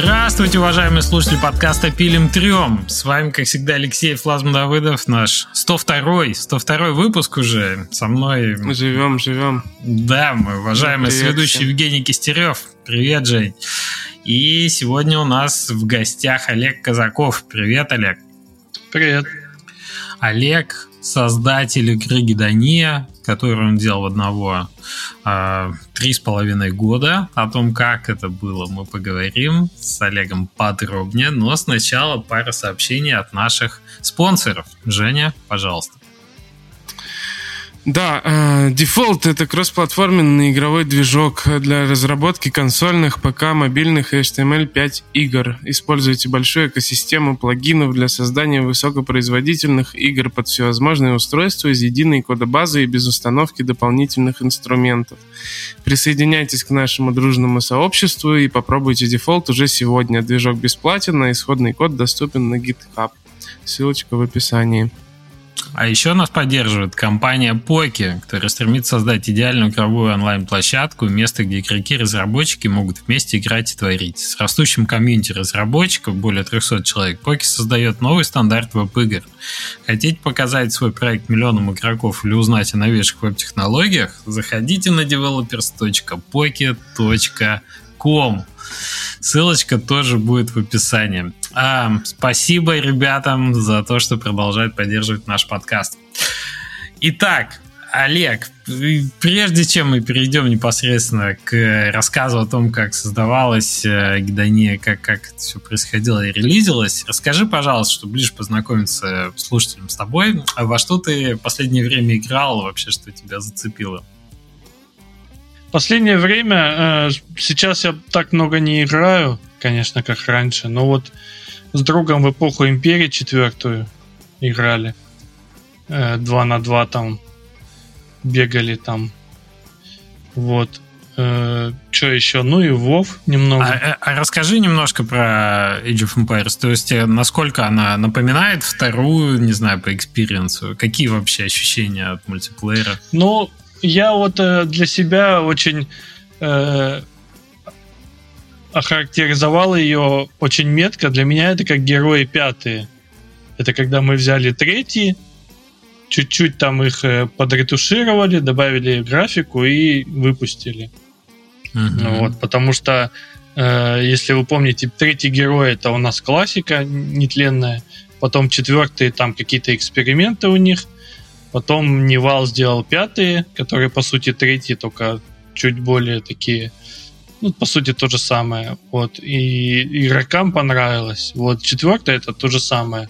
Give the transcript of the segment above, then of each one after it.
Здравствуйте, уважаемые слушатели подкаста «Пилим трем». С вами, как всегда, Алексей Флазм Давыдов, наш 102-й, 102 выпуск уже. Со мной... Мы живем, живем. Да, мой уважаемый Привет ведущий всем. Евгений Кистерев. Привет, Жень. И сегодня у нас в гостях Олег Казаков. Привет, Олег. Привет. Олег, создатель игры Гедония, которую он делал одного а, три с половиной года. О том, как это было, мы поговорим с Олегом подробнее. Но сначала пара сообщений от наших спонсоров. Женя, пожалуйста. Да, э, Default — это кроссплатформенный игровой движок для разработки консольных, ПК, мобильных и HTML5 игр. Используйте большую экосистему плагинов для создания высокопроизводительных игр под всевозможные устройства из единой кодобазы и без установки дополнительных инструментов. Присоединяйтесь к нашему дружному сообществу и попробуйте Default уже сегодня. Движок бесплатен, а исходный код доступен на GitHub. Ссылочка в описании. А еще нас поддерживает компания Poki, которая стремится создать идеальную игровую онлайн-площадку, место, где игроки и разработчики могут вместе играть и творить. С растущим комьюнити разработчиков, более 300 человек, Poki создает новый стандарт веб-игр. Хотите показать свой проект миллионам игроков или узнать о новейших веб-технологиях? Заходите на developers.poki.com. Ссылочка тоже будет в описании. А, спасибо ребятам за то, что продолжают поддерживать наш подкаст. Итак, Олег, прежде чем мы перейдем непосредственно к рассказу о том, как создавалась э, гидония, как, как это все происходило и релизилось, расскажи, пожалуйста, чтобы ближе познакомиться слушателям с тобой, во что ты в последнее время играл, вообще, что тебя зацепило? Последнее время, э, сейчас я так много не играю, конечно, как раньше, но вот с другом в эпоху Империи четвертую играли. Э, на два там бегали там. Вот. Э, что еще? Ну и Вов немного. А, а расскажи немножко про Age of Empires. То есть, насколько она напоминает вторую, не знаю, по experience у? Какие вообще ощущения от мультиплеера? Ну, я вот э, для себя очень э, охарактеризовал ее очень метко. Для меня это как герои пятые. Это когда мы взяли третий, чуть-чуть там их э, подретушировали, добавили графику и выпустили. Uh-huh. Вот, потому что, э, если вы помните, третий герой это у нас классика нетленная, потом четвертый там какие-то эксперименты у них – Потом Невал сделал пятые, которые, по сути, третьи, только чуть более такие, ну, по сути, то же самое. Вот. И игрокам понравилось. Вот четвертая это то же самое.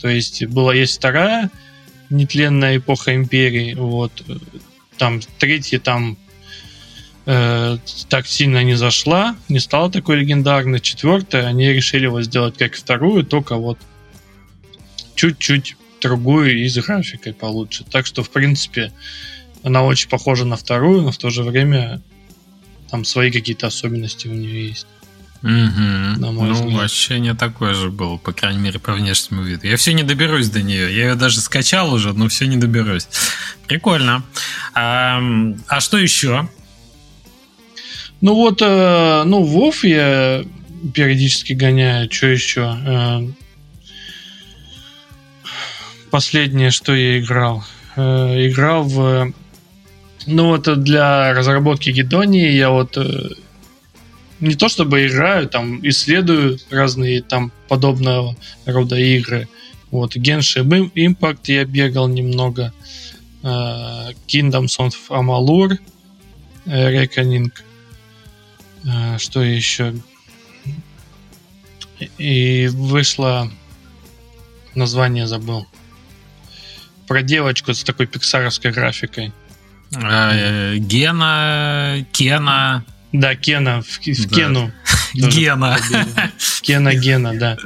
То есть была есть вторая нетленная эпоха империи. Вот. Там третья там э, так сильно не зашла, не стала такой легендарной. Четвертая они решили вот сделать как вторую, только вот чуть-чуть другую и с графикой получше. Так что, в принципе, она очень похожа на вторую, но в то же время там свои какие-то особенности у нее есть. Угу. На мой ну, взгляд. ощущение такое же было, по крайней мере, по внешнему виду. Я все не доберусь до нее. Я ее даже скачал уже, но все не доберусь. Прикольно. А, а что еще? Ну вот, э, ну, Вов я периодически гоняю. Что еще? Последнее, что я играл. Э, играл в... Ну вот для разработки Гедонии я вот э, не то чтобы играю, там исследую разные там подобного рода игры. Вот Genshin Impact я бегал немного. Э, Kingdoms of Amalur, Reckoning. Что еще? И вышло название забыл про девочку с такой пиксаровской графикой. А, Гена, Кена. Да, Кена, в, в да. Кену. Гена. Кена, Гена, да.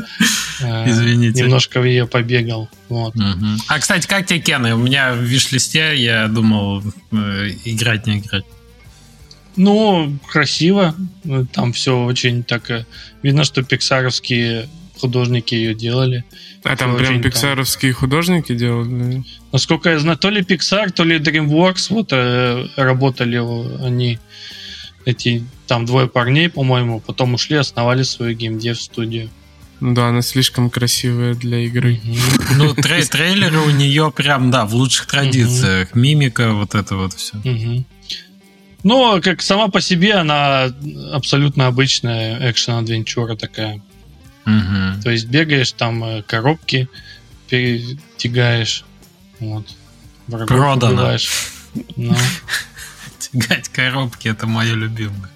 А, Извините. Немножко в ее побегал. Вот. Угу. А, кстати, как тебе Кена? У меня в виш-листе я думал э, играть, не играть. Ну, красиво. Там все очень так... Э, видно, что пиксаровские художники ее делали. А там прям пиксаровские там... художники делали? Насколько я знаю, то ли Pixar, то ли DreamWorks вот э, работали они. эти там двое парней, по-моему, потом ушли, основали свою геймдев студию. Да, она слишком красивая для игры. Ну, трей трейлеры у нее прям, да, в лучших традициях. Мимика, вот это вот все. Ну, как сама по себе, она абсолютно обычная экшен-адвенчура такая. Угу. То есть бегаешь, там э, коробки перетягаешь. Вот. Врагов Продано. Убиваешь. Ну. Тягать коробки это мое любимое.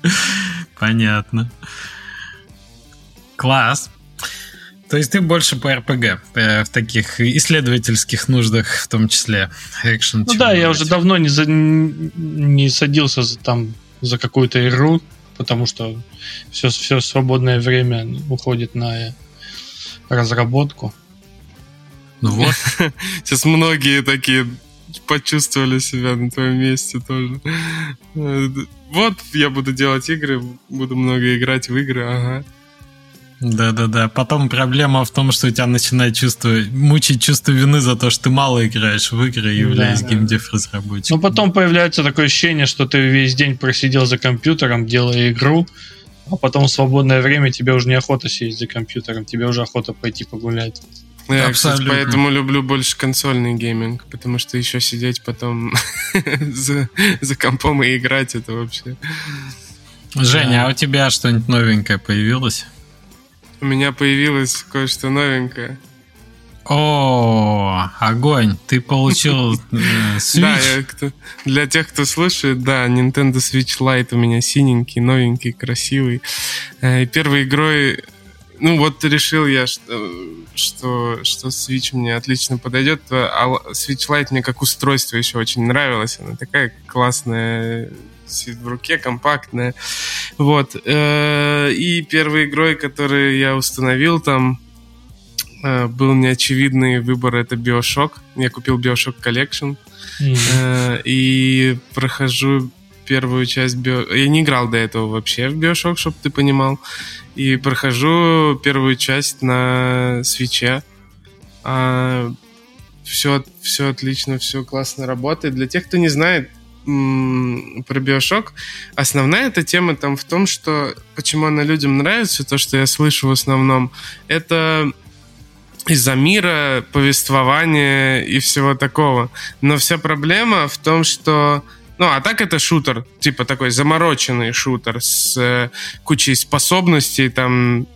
Понятно. Класс. То есть ты больше по РПГ, э, в таких исследовательских нуждах, в том числе экшен. Ну да, я уже давно не, за, не садился за, там за какую-то игру, потому что все, все свободное время уходит на разработку. Ну вот. Сейчас многие такие почувствовали себя на твоем месте тоже. Вот я буду делать игры, буду много играть в игры, ага. Да-да-да. Потом проблема в том, что у тебя начинает чувство, мучить чувство вины за то, что ты мало играешь в игры, являясь да, геймдев разработчиком. Ну, потом появляется такое ощущение, что ты весь день просидел за компьютером, делая игру, а потом в свободное время тебе уже неохота сидеть за компьютером, тебе уже охота пойти погулять. Я, кстати, поэтому люблю больше консольный гейминг, потому что еще сидеть потом за, за компом и играть, это вообще... Женя, а у тебя что-нибудь новенькое появилось? У меня появилось кое-что новенькое. О, огонь! Ты получил э, Switch? Да, я, для тех, кто слушает, да, Nintendo Switch Lite у меня синенький, новенький, красивый. Э, первой игрой, ну вот решил я, что, что, что Switch мне отлично подойдет. А Switch Lite мне как устройство еще очень нравилось. Она такая классная сидит в руке, компактная. Вот. Э, и первой игрой, которую я установил там, э, был неочевидный выбор, это Bioshock. Я купил Bioshock Collection. Mm-hmm. И прохожу первую часть Био... Я не играл до этого вообще в Bioshock, чтобы ты понимал. И прохожу первую часть на свече. А, все, все отлично, все классно работает. Для тех, кто не знает, про Биошок. Основная эта тема там в том, что почему она людям нравится, то, что я слышу в основном, это из-за мира, повествования и всего такого. Но вся проблема в том, что ну, а так это шутер, типа такой замороченный шутер с э, кучей способностей, там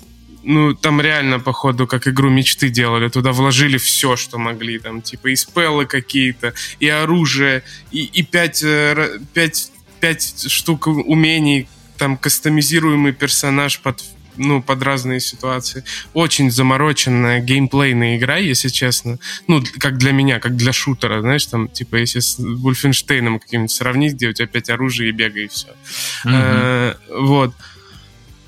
ну, там реально, походу, как игру мечты делали. Туда вложили все, что могли. Там, типа, и спеллы какие-то, и оружие, и, и пять, э, пять, пять штук умений, там, кастомизируемый персонаж под ну, под разные ситуации. Очень замороченная геймплейная игра, если честно. Ну, как для меня, как для шутера, знаешь, там, типа, если с Вульфенштейном каким-нибудь сравнить, где у тебя пять оружия и бегай, и все. Mm-hmm. Э, вот.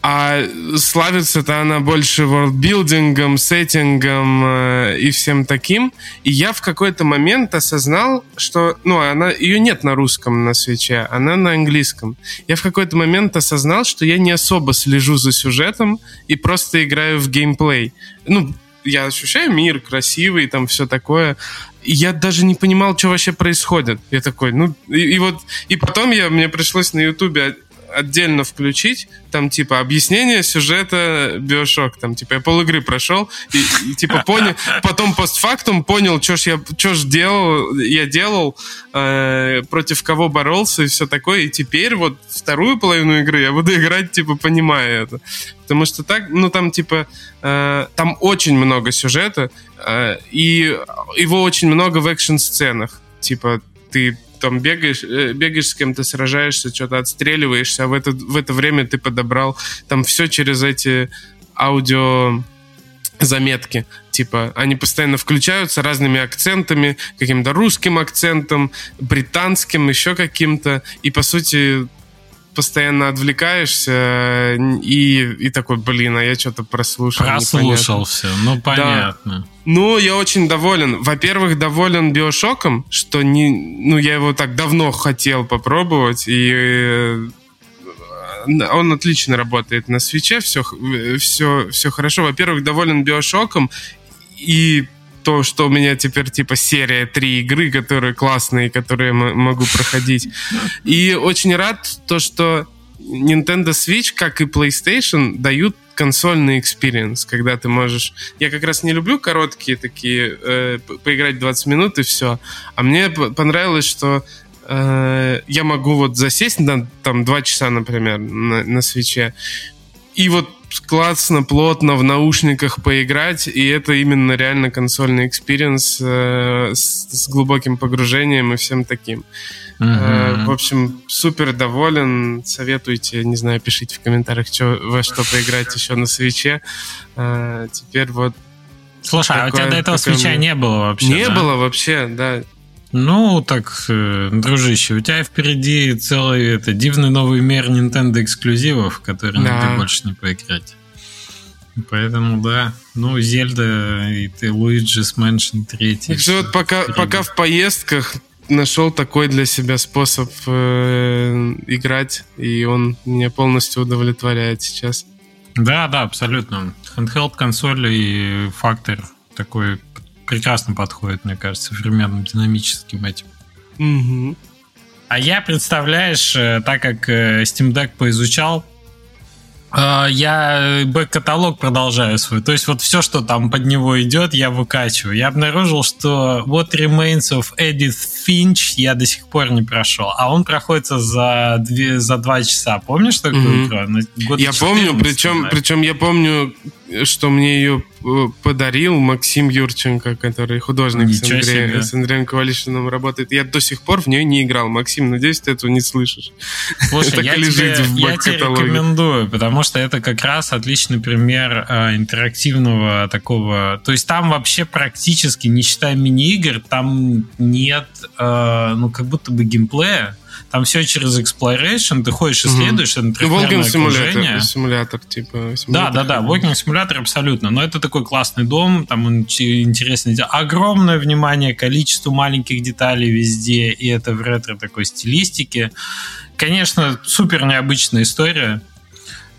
А славится-то она больше ворлдбилдингом, сеттингом э, и всем таким. И я в какой-то момент осознал, что... Ну, она, ее нет на русском на свече, она на английском. Я в какой-то момент осознал, что я не особо слежу за сюжетом и просто играю в геймплей. Ну, я ощущаю мир красивый, там все такое. И я даже не понимал, что вообще происходит. Я такой, ну, и, и вот, и потом я, мне пришлось на Ютубе отдельно включить, там, типа, объяснение сюжета Биошок, там, типа, я пол игры прошел, и, и типа, понял, потом постфактум понял, что ж я, что ж делал, я делал, э, против кого боролся и все такое, и теперь вот вторую половину игры я буду играть, типа, понимая это. Потому что так, ну, там, типа, э, там очень много сюжета, э, и его очень много в экшн-сценах. Типа, ты там бегаешь, э, бегаешь с кем-то, сражаешься, что-то отстреливаешься, а в это, в это время ты подобрал там все через эти аудио заметки. Типа, они постоянно включаются разными акцентами, каким-то русским акцентом, британским, еще каким-то. И, по сути, постоянно отвлекаешься и, и такой, блин, а я что-то прослушал. Прослушал все, ну понятно. Да. Ну, я очень доволен. Во-первых, доволен Биошоком, что не, ну, я его так давно хотел попробовать, и э, он отлично работает на Switch е, все, все, все хорошо. Во-первых, доволен BioShock ом, и то, что у меня теперь типа серия три игры, которые классные, которые могу проходить. И очень рад то, что Nintendo Switch, как и PlayStation, дают консольный experience, когда ты можешь... Я как раз не люблю короткие такие, э, поиграть 20 минут и все. А мне понравилось, что э, я могу вот засесть на там 2 часа, например, на, на Switch е, и вот классно, плотно в наушниках поиграть, и это именно реально консольный experience э, с, с глубоким погружением и всем таким. Uh-huh. Э, в общем, супер доволен. Советуйте, не знаю, пишите в комментариях, что, во что поиграть еще на Switch е. Э, теперь вот Слушай, такое, а у тебя до этого Switch а мне... не было вообще? Не да? было вообще, да. Ну, так, э, дружище, у тебя впереди целый это, дивный новый мир Nintendo эксклюзивов, который да. ты больше не поиграть. Поэтому, да, ну, Зельда и ты Луиджис Mansion 3. Так что вот пока, пока в поездках нашел такой для себя способ э, играть, и он меня полностью удовлетворяет сейчас. Да, да, абсолютно. Handheld консоль и фактор такой прекрасно подходит, мне кажется, современным динамическим этим. Угу. А я, представляешь, э, так как э, Steam Deck поизучал, э, я бэк-каталог продолжаю свой. То есть вот все, что там под него идет, я выкачиваю. Я обнаружил, что What Remains of Edith Finch я до сих пор не прошел. А он проходится за, две, за два часа. Помнишь такую mm-hmm. игру? Я помню, причем, причем я помню что мне ее подарил Максим Юрченко, который художник с, Андре... с Андреем Ковалишиным работает. Я до сих пор в нее не играл. Максим, надеюсь, ты этого не слышишь. Слушай, я, тебе, я тебе рекомендую, потому что это как раз отличный пример э, интерактивного такого... То есть там вообще практически, не считая мини-игр, там нет, э, ну, как будто бы геймплея. Там все через exploration, ты ходишь, исследуешь, угу. это Walking симулятор, симулятор, типа. Симулятор. Да, да, да, walking симулятор абсолютно. Но это такой классный дом, там он интересный. Огромное внимание количеству маленьких деталей везде, и это в ретро такой стилистике. Конечно, супер необычная история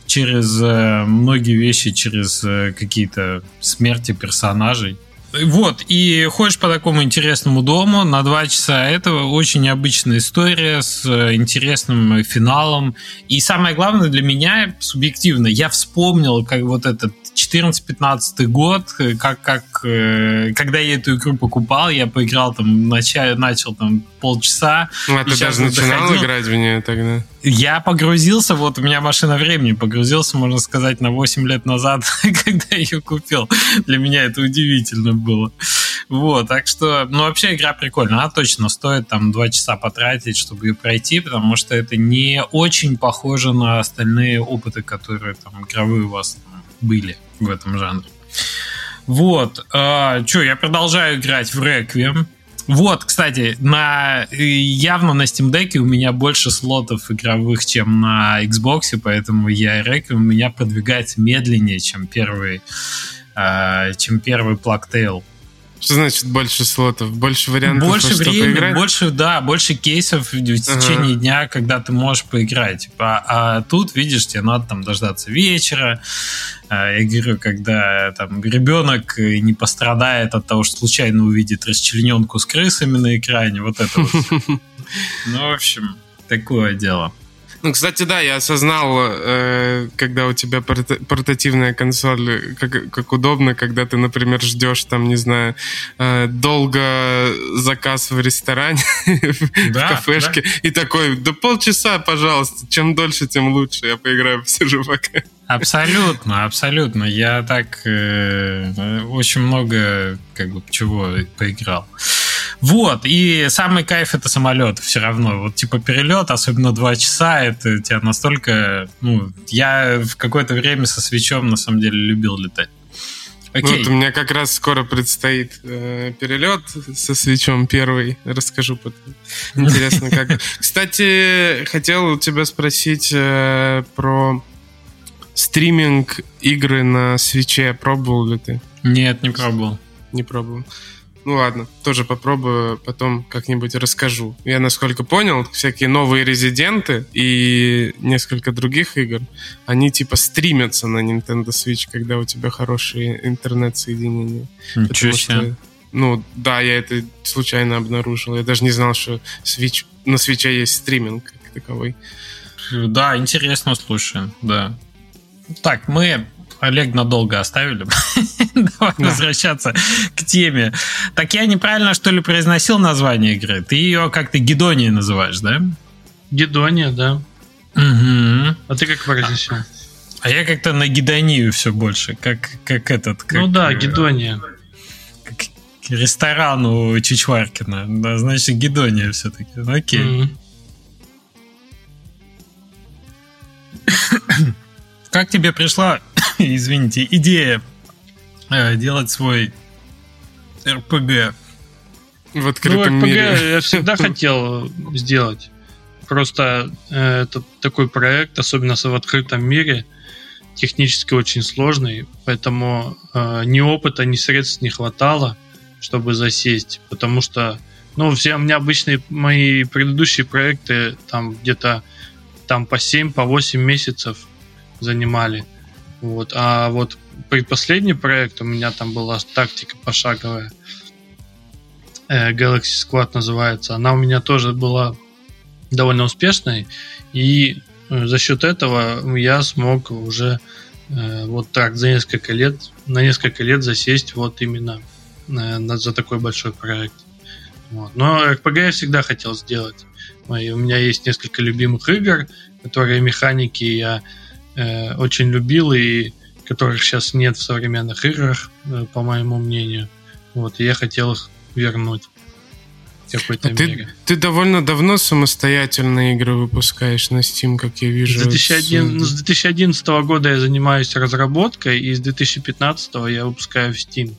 через э, многие вещи, через э, какие-то смерти персонажей. Вот, и ходишь по такому интересному дому на два часа. Это очень необычная история с э, интересным финалом. И самое главное для меня, субъективно, я вспомнил, как вот этот 14-15 год, э, как, как, э, когда я эту игру покупал, я поиграл там, начал, начал там полчаса. Ну, а ты даже начинал доходил. играть в нее тогда? Я погрузился, вот у меня машина времени погрузился, можно сказать, на 8 лет назад, когда ее купил. Для меня это удивительно было. Вот, так что, ну, вообще игра прикольная. Она точно стоит там 2 часа потратить, чтобы ее пройти, потому что это не очень похоже на остальные опыты, которые там игровые у вас были в этом жанре. Вот. А, что, я продолжаю играть в Requiem. Вот, кстати, на, явно на Steam Deck у меня больше слотов игровых, чем на Xbox, поэтому я Requiem у меня продвигается медленнее, чем первый, э, чем первый Plague Tale. Что значит больше слотов? Больше вариантов, больше времени, поиграть? больше, да, больше кейсов в течение ага. дня, когда ты можешь поиграть. Типа, а тут, видишь, тебе надо там дождаться вечера. А, я говорю, когда там ребенок не пострадает от того, что случайно увидит расчлененку с крысами на экране, вот это вот. Ну, в общем, такое дело. Ну, кстати, да, я осознал, э, когда у тебя портативная консоль, как, как удобно, когда ты, например, ждешь там, не знаю, э, долго заказ в ресторане, да, в кафешке, да. и такой, да полчаса, пожалуйста, чем дольше, тем лучше, я поиграю, посижу пока. Абсолютно, абсолютно. Я так э, очень много как бы чего поиграл. Вот, и самый кайф это самолет все равно. Вот типа перелет, особенно два часа, это тебя настолько... Ну, я в какое-то время со свечом на самом деле любил летать. Окей. Вот у меня как раз скоро предстоит э, перелет со свечом первый. Расскажу потом. Интересно, как. Кстати, хотел у тебя спросить э, про стриминг игры на свече. Пробовал ли ты? Нет, не пробовал. Не пробовал. Ну ладно, тоже попробую, потом как-нибудь расскажу. Я, насколько понял, всякие новые резиденты и несколько других игр, они типа стримятся на Nintendo Switch, когда у тебя хорошие интернет-соединения. Ничего себе. Что, ну, да, я это случайно обнаружил. Я даже не знал, что Switch, на Switch есть стриминг как таковой. Да, интересно слушаем, да. Так, мы Олег надолго оставили. Давай да. возвращаться к теме. Так я неправильно, что ли, произносил название игры? Ты ее как-то Гедония называешь, да? Гедония, да. Угу. А ты как произносил? А я как-то на Гедонию все больше, как, как этот. Как, ну да, Гедония. Как ресторан у Чичваркина. Да, значит, Гедония все-таки. Ну, окей. Mm-hmm. как тебе пришла извините, идея э, делать свой РПГ в открытом ну, РПГ мире. я всегда хотел сделать. Просто э, это такой проект, особенно в открытом мире, технически очень сложный, поэтому э, ни опыта, ни средств не хватало, чтобы засесть, потому что, ну, все у меня обычные мои предыдущие проекты там где-то там по 7, по 8 месяцев занимали. Вот. А вот предпоследний проект у меня там была тактика пошаговая. Э, Galaxy Squad называется. Она у меня тоже была довольно успешной. И э, за счет этого я смог уже э, вот так за несколько лет, на несколько лет засесть вот именно за такой большой проект. Вот. Но RPG я всегда хотел сделать. И у меня есть несколько любимых игр, которые механики я э, очень любил и которых сейчас нет в современных играх, э, по моему мнению. Вот, и я хотел их вернуть в какой-то а мере. Ты, ты довольно давно самостоятельные игры выпускаешь на Steam, как я вижу. С, 2001, с... с 2011 года я занимаюсь разработкой, и с 2015 я выпускаю в Steam.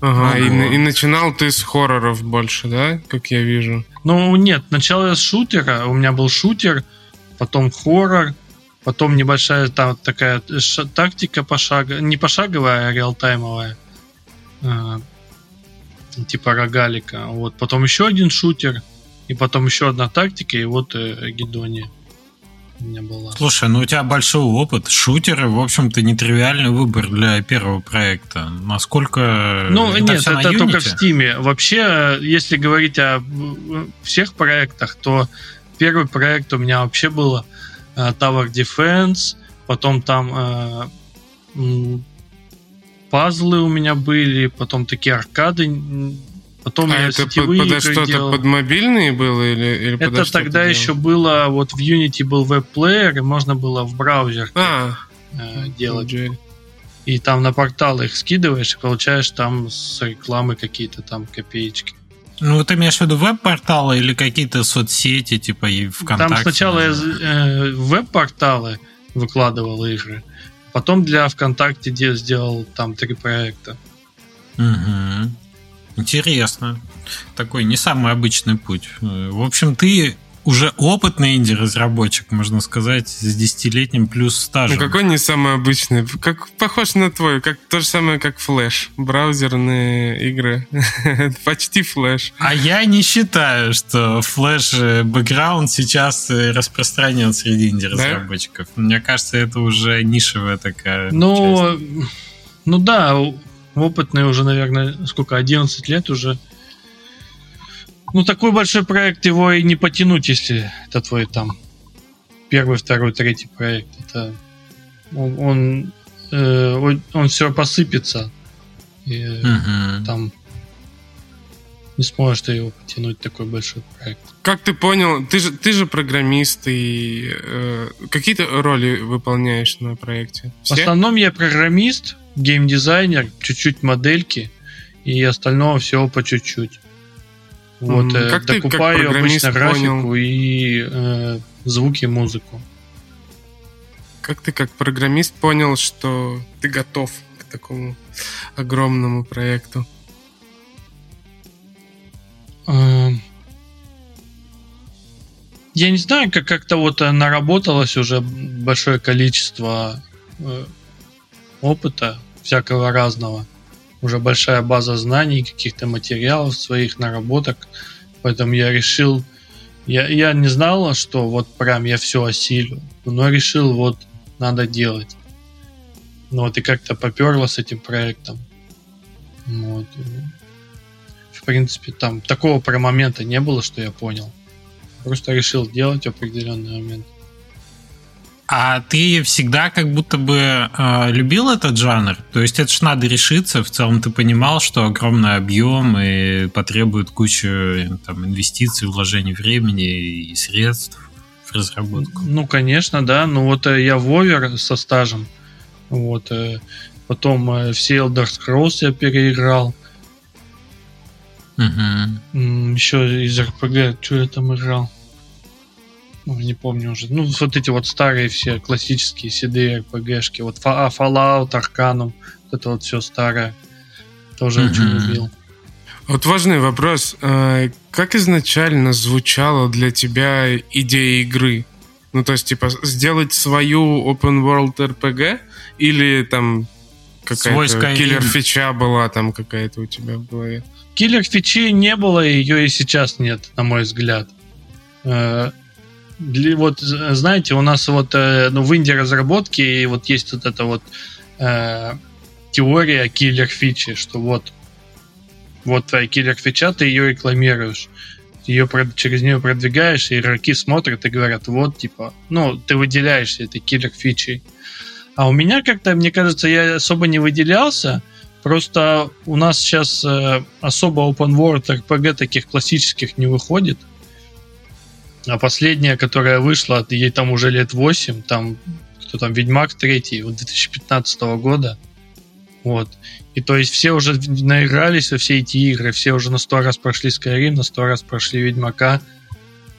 Ага, ну, и, и начинал ты с хорроров больше, да, как я вижу? Ну, нет, начал я с шутера, у меня был шутер, потом хоррор, Потом небольшая там такая тактика пошаговая, не пошаговая, а реалтаймовая. А, типа рогалика. Вот. Потом еще один шутер. И потом еще одна тактика, и вот э, Гедония у меня была. Слушай, ну у тебя большой опыт. Шутеры, в общем-то, нетривиальный выбор для первого проекта. Насколько... Ну, это нет, это только в Стиме. Вообще, если говорить о всех проектах, то первый проект у меня вообще было Э, Tower Defense, потом там э, пазлы у меня были, потом такие аркады, потом а я это под, под что-то делал. под мобильные было или, или Это тогда еще было, вот в Unity был веб-плеер, и можно было в браузер а, э, делать. Okay. И там на порталы их скидываешь, и получаешь там с рекламы какие-то там копеечки. Ну, ты имеешь в виду веб-порталы или какие-то соцсети, типа и ВКонтакте? Там сначала я э, веб-порталы выкладывал игры, потом для ВКонтакте сделал там три проекта. Угу. Интересно. Такой не самый обычный путь. В общем, ты уже опытный инди-разработчик, можно сказать, с десятилетним плюс стажем. Ну какой не самый обычный? Как, похож на твой, как то же самое, как Flash. Браузерные игры. Почти Flash. А я не считаю, что Flash бэкграунд сейчас распространен среди инди-разработчиков. Да? Мне кажется, это уже нишевая такая Ну, часть. ну да, опытный уже, наверное, сколько, 11 лет уже ну, такой большой проект его и не потянуть, если это твой там первый, второй, третий проект. Это он, он, э, он, он все посыпется. И угу. там не сможешь ты его потянуть такой большой проект. Как ты понял, ты же ты же программист и э, какие то роли выполняешь на проекте? Все? В основном я программист, геймдизайнер, чуть-чуть модельки и остального всего по чуть-чуть. Вот, mm, как докупаю ты, как обычно графику понял? и э, звуки, музыку. Как ты как программист понял, что ты готов к такому огромному проекту? Э, я не знаю, как как-то вот наработалось уже большое количество э, опыта всякого разного уже большая база знаний, каких-то материалов своих наработок. Поэтому я решил, я, я не знал, что вот прям я все осилю, но решил, вот надо делать. Ну вот и как-то поперло с этим проектом. Вот. В принципе, там такого про момента не было, что я понял. Просто решил делать определенный момент. А ты всегда как будто бы э, любил этот жанр? То есть это ж надо решиться. В целом ты понимал, что огромный объем и потребует кучу там, инвестиций, вложений времени и средств в разработку. Ну, конечно, да. Ну вот э, я вовер со стажем. Вот. Э, потом э, все Elder Scrolls я переиграл. Угу. Еще из RPG, что я там играл? Ну, не помню уже. Ну, вот эти вот старые все классические седые RPG-шки. Вот а, Fallout, Arcanum, вот это вот все старое. Тоже mm-hmm. очень любил. Вот важный вопрос. А, как изначально звучала для тебя идея игры? Ну, то есть, типа, сделать свою open world RPG или там какая-то киллер фича была там какая-то у тебя в голове? Киллер фичи не было, ее и сейчас нет, на мой взгляд. Для, вот, знаете, у нас вот э, ну, в инди разработке и вот есть вот эта вот э, теория киллер фичи, что вот вот твоя киллер фича, ты ее рекламируешь, ее через нее продвигаешь, и игроки смотрят и говорят, вот типа, ну ты выделяешься этой киллер фичей. А у меня как-то, мне кажется, я особо не выделялся, просто у нас сейчас э, особо open world RPG таких классических не выходит. А последняя, которая вышла, ей там уже лет 8, там, кто там, Ведьмак 3, вот 2015 года. Вот. И то есть все уже наигрались во все эти игры, все уже на сто раз прошли Skyrim, на сто раз прошли Ведьмака.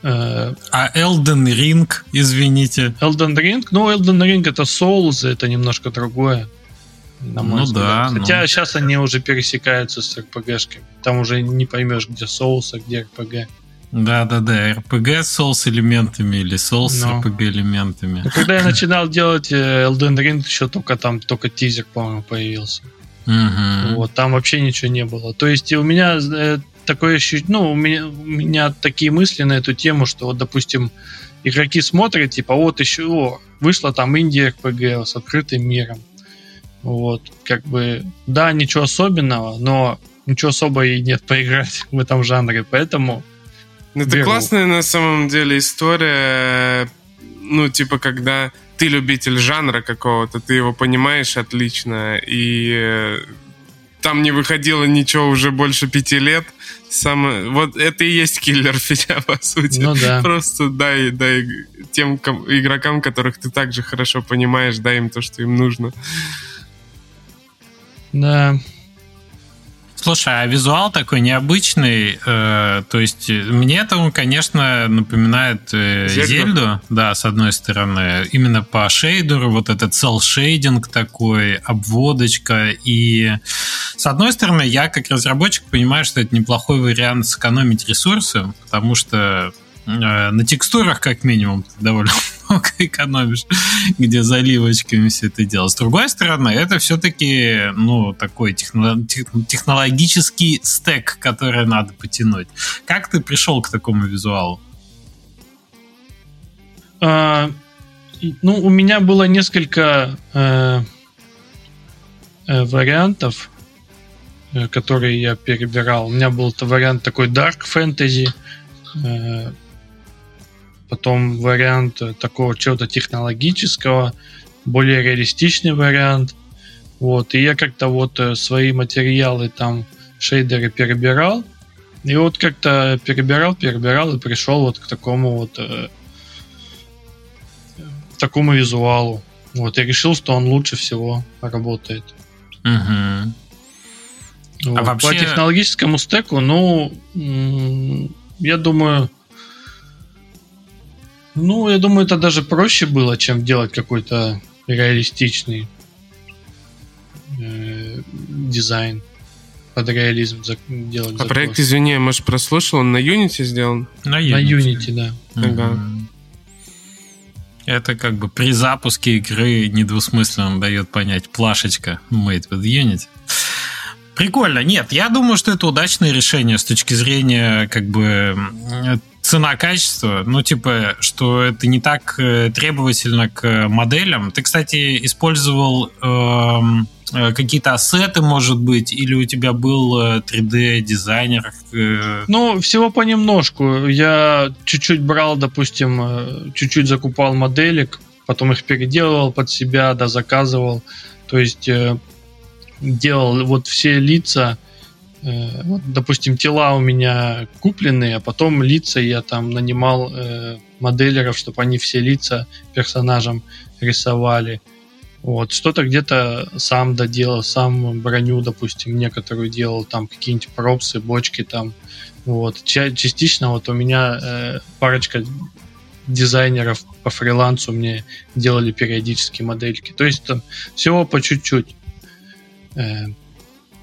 Э, а Elden Ring, извините. Elden Ring? Ну, Elden Ring это Souls, это немножко другое. На мой ну взгляд. да. Хотя ну... сейчас они уже пересекаются с RPG-шками. Там уже не поймешь, где Souls, а где RPG. Да-да-да, RPG с Souls элементами или Souls с no. RPG элементами. Ну, когда я начинал делать э, Elden Ring, еще только там только тизер, по-моему, появился. Угу. Вот, там вообще ничего не было. То есть у меня э, такое ощущение, ну, у меня, у меня такие мысли на эту тему, что вот, допустим, игроки смотрят, типа, вот еще, о, вышла там Индия RPG с открытым миром. Вот, как бы, да, ничего особенного, но ничего особо и нет поиграть в этом жанре, поэтому ну, это классная на самом деле история, ну, типа, когда ты любитель жанра какого-то, ты его понимаешь отлично, и э, там не выходило ничего уже больше пяти лет. Сам, вот это и есть киллер фича, по сути. Ну да. Просто дай, дай тем игрокам, которых ты также хорошо понимаешь, дай им то, что им нужно. Да. Слушай, а визуал такой необычный, э, то есть мне это, конечно, напоминает э, Зельду, да, с одной стороны, именно по шейдеру, вот этот cel шейдинг такой, обводочка, и с одной стороны, я как разработчик понимаю, что это неплохой вариант сэкономить ресурсы, потому что Э, на текстурах, как минимум, довольно много экономишь, где заливочками все это дело. С другой стороны, это все-таки, ну, такой технологический стек, который надо потянуть. Как ты пришел к такому визуалу? А, ну, у меня было несколько э, э, вариантов, э, которые я перебирал. У меня был вариант такой dark fantasy, потом вариант такого чего-то технологического, более реалистичный вариант. Вот, и я как-то вот э, свои материалы там, шейдеры перебирал, и вот как-то перебирал, перебирал и пришел вот к такому вот э, такому визуалу. Вот, и решил, что он лучше всего работает. Угу. Вот. А вообще... По технологическому стеку, ну, я думаю, ну, я думаю, это даже проще было, чем делать какой-то реалистичный э, дизайн под реализм делать. А проект, извини, я, может, прослушал, он на Unity сделан? На Unity, на Unity да. Ага. Это как бы при запуске игры недвусмысленно дает понять плашечка made with Unity. Прикольно. Нет, я думаю, что это удачное решение с точки зрения как бы цена-качество, ну, типа, что это не так э, требовательно к моделям. Ты, кстати, использовал эм, э, какие-то ассеты, может быть, или у тебя был 3D-дизайнер? Э... Ну, всего понемножку. Я чуть-чуть брал, допустим, э, чуть-чуть закупал моделек, потом их переделывал под себя, да, заказывал. То есть э, делал вот все лица, э, вот, допустим, тела у меня купленные, а потом лица я там нанимал э, моделеров, чтобы они все лица персонажам рисовали. Вот, что-то где-то сам доделал, сам броню, допустим, некоторую делал, там какие-нибудь пропсы, бочки там. Вот, частично вот у меня э, парочка дизайнеров по фрилансу мне делали периодически модельки. То есть там всего по чуть-чуть. Э,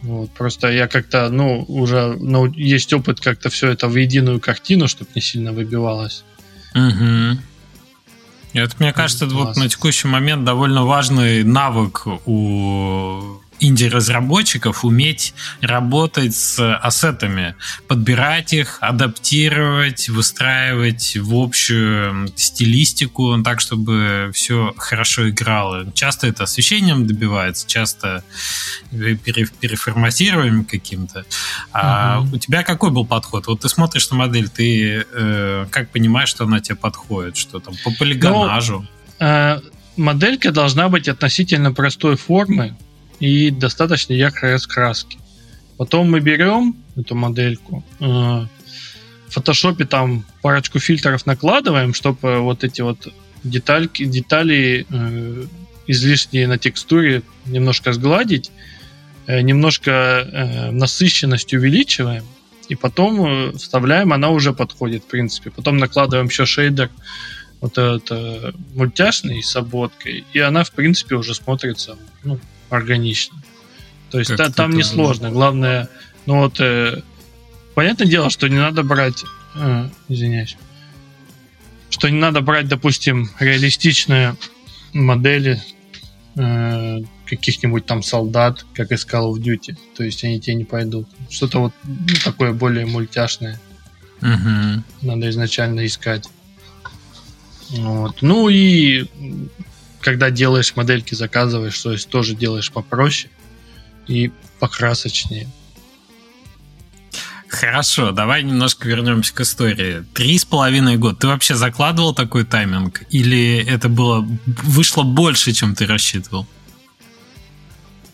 вот, просто я как-то, ну, уже ну, есть опыт как-то все это в единую картину, чтобы не сильно выбивалось. Угу. Это, мне кажется, вот на текущий момент довольно важный навык у инди-разработчиков уметь работать с ассетами, подбирать их, адаптировать, выстраивать в общую стилистику так, чтобы все хорошо играло. Часто это освещением добивается, часто переформатированием каким-то. А угу. у тебя какой был подход? Вот ты смотришь на модель, ты э, как понимаешь, что она тебе подходит? Что там по полигонажу? Ну, э, моделька должна быть относительно простой формы, и достаточно яркой раскраски. Потом мы берем эту модельку, э, в фотошопе там парочку фильтров накладываем, чтобы вот эти вот детальки, детали э, излишние на текстуре немножко сгладить, э, немножко э, насыщенность увеличиваем, и потом э, вставляем, она уже подходит, в принципе. Потом накладываем еще шейдер вот это мультяшный с обводкой, и она, в принципе, уже смотрится ну, органично. То есть та, там не сложно. Главное, ну вот, э, понятное дело, что не надо брать, э, извиняюсь, что не надо брать, допустим, реалистичные модели э, каких-нибудь там солдат, как из Call of Duty. То есть они тебе не пойдут. Что-то вот ну, такое более мультяшное. Угу. Надо изначально искать. Вот. Ну и когда делаешь модельки, заказываешь, то есть тоже делаешь попроще и покрасочнее. Хорошо, давай немножко вернемся к истории. Три с половиной года. Ты вообще закладывал такой тайминг? Или это было вышло больше, чем ты рассчитывал?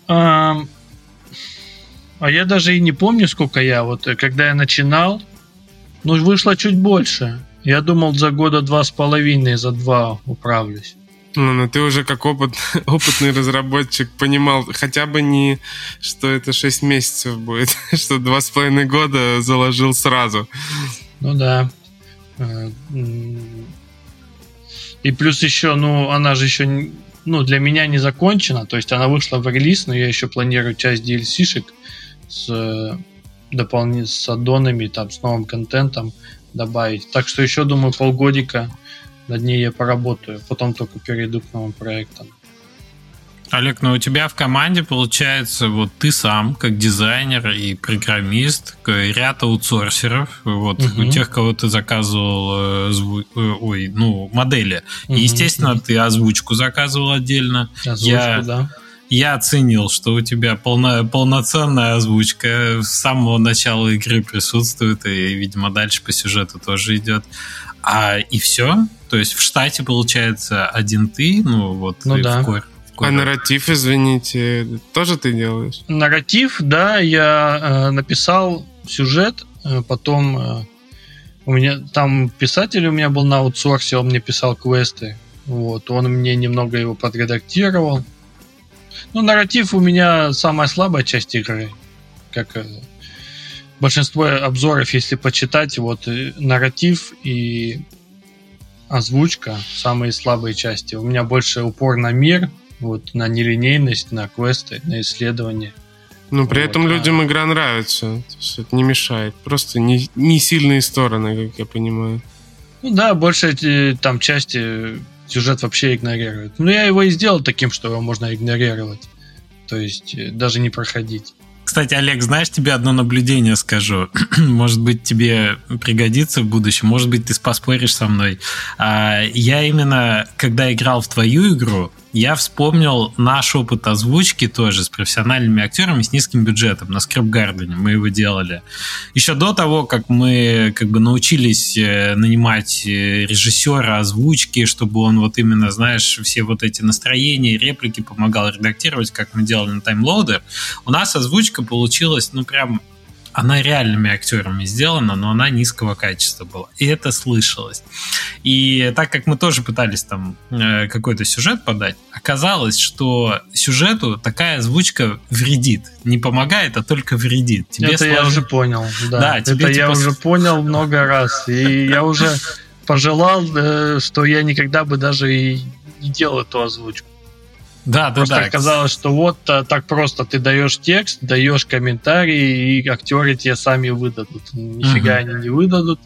А, а я даже и не помню, сколько я. Вот э, когда я начинал, ну, вышло чуть больше. Я думал, за года два с половиной, за два управлюсь. Ну, ну ты уже как опыт, опытный разработчик понимал хотя бы не, что это 6 месяцев будет, что два с половиной года заложил сразу. Ну да. Э, и плюс еще, ну, она же еще, ну, для меня не закончена, то есть она вышла в релиз, но я еще планирую часть DLC-шек с э, дополнительными с аддонами, там, с новым контентом добавить. Так что еще, думаю, полгодика над ней я поработаю, потом только перейду к новым проектам. Олег, ну у тебя в команде получается вот ты сам, как дизайнер и программист, ряд аутсорсеров, вот угу. у тех, кого ты заказывал, э, зву... Э, ой, ну модели. Угу. И, естественно, ты озвучку заказывал отдельно. Озвучку, я... да я оценил, что у тебя полна, полноценная озвучка с самого начала игры присутствует, и, видимо, дальше по сюжету тоже идет. А и все? То есть в штате получается один ты, ну вот ну, да. в кор, в кор. А нарратив, извините, тоже ты делаешь? Нарратив, да, я э, написал сюжет, э, потом э, у меня там писатель у меня был на аутсорсе, он мне писал квесты. Вот, он мне немного его подредактировал. Ну, нарратив у меня самая слабая часть игры. Как э, большинство обзоров, если почитать, вот э, нарратив и озвучка самые слабые части. У меня больше упор на мир, вот на нелинейность, на квесты, на исследование. Но при вот, этом а... людям игра нравится. это не мешает. Просто не, не сильные стороны, как я понимаю. Ну да, больше эти там части сюжет вообще игнорирует. Но я его и сделал таким, что его можно игнорировать. То есть э, даже не проходить. Кстати, Олег, знаешь, тебе одно наблюдение скажу. Может быть, тебе пригодится в будущем. Может быть, ты поспоришь со мной. А, я именно, когда играл в твою игру, я вспомнил наш опыт озвучки тоже с профессиональными актерами с низким бюджетом на Скрипгардене. Мы его делали. Еще до того, как мы как бы научились э, нанимать э, режиссера озвучки, чтобы он вот именно, знаешь, все вот эти настроения, реплики помогал редактировать, как мы делали на таймлоуде, у нас озвучка получилась, ну, прям она реальными актерами сделана, но она низкого качества была. И это слышалось. И так как мы тоже пытались там э, какой-то сюжет подать, оказалось, что сюжету такая озвучка вредит. Не помогает, а только вредит. Тебе это сложно... я уже понял. Да, да тебе, это типа... я уже понял много раз. И я уже пожелал, э, что я никогда бы даже и не делал эту озвучку. Да, да, Просто да. оказалось, что вот а, так просто ты даешь текст, даешь комментарии, и актеры тебе сами выдадут. Нифига угу. они не выдадут.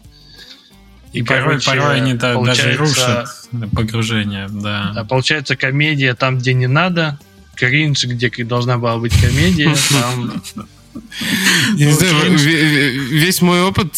И, и порой, порой они даже рушат погружение, да. да. Получается комедия там, где не надо, кринж, где должна была быть комедия, там не знаю, весь мой опыт,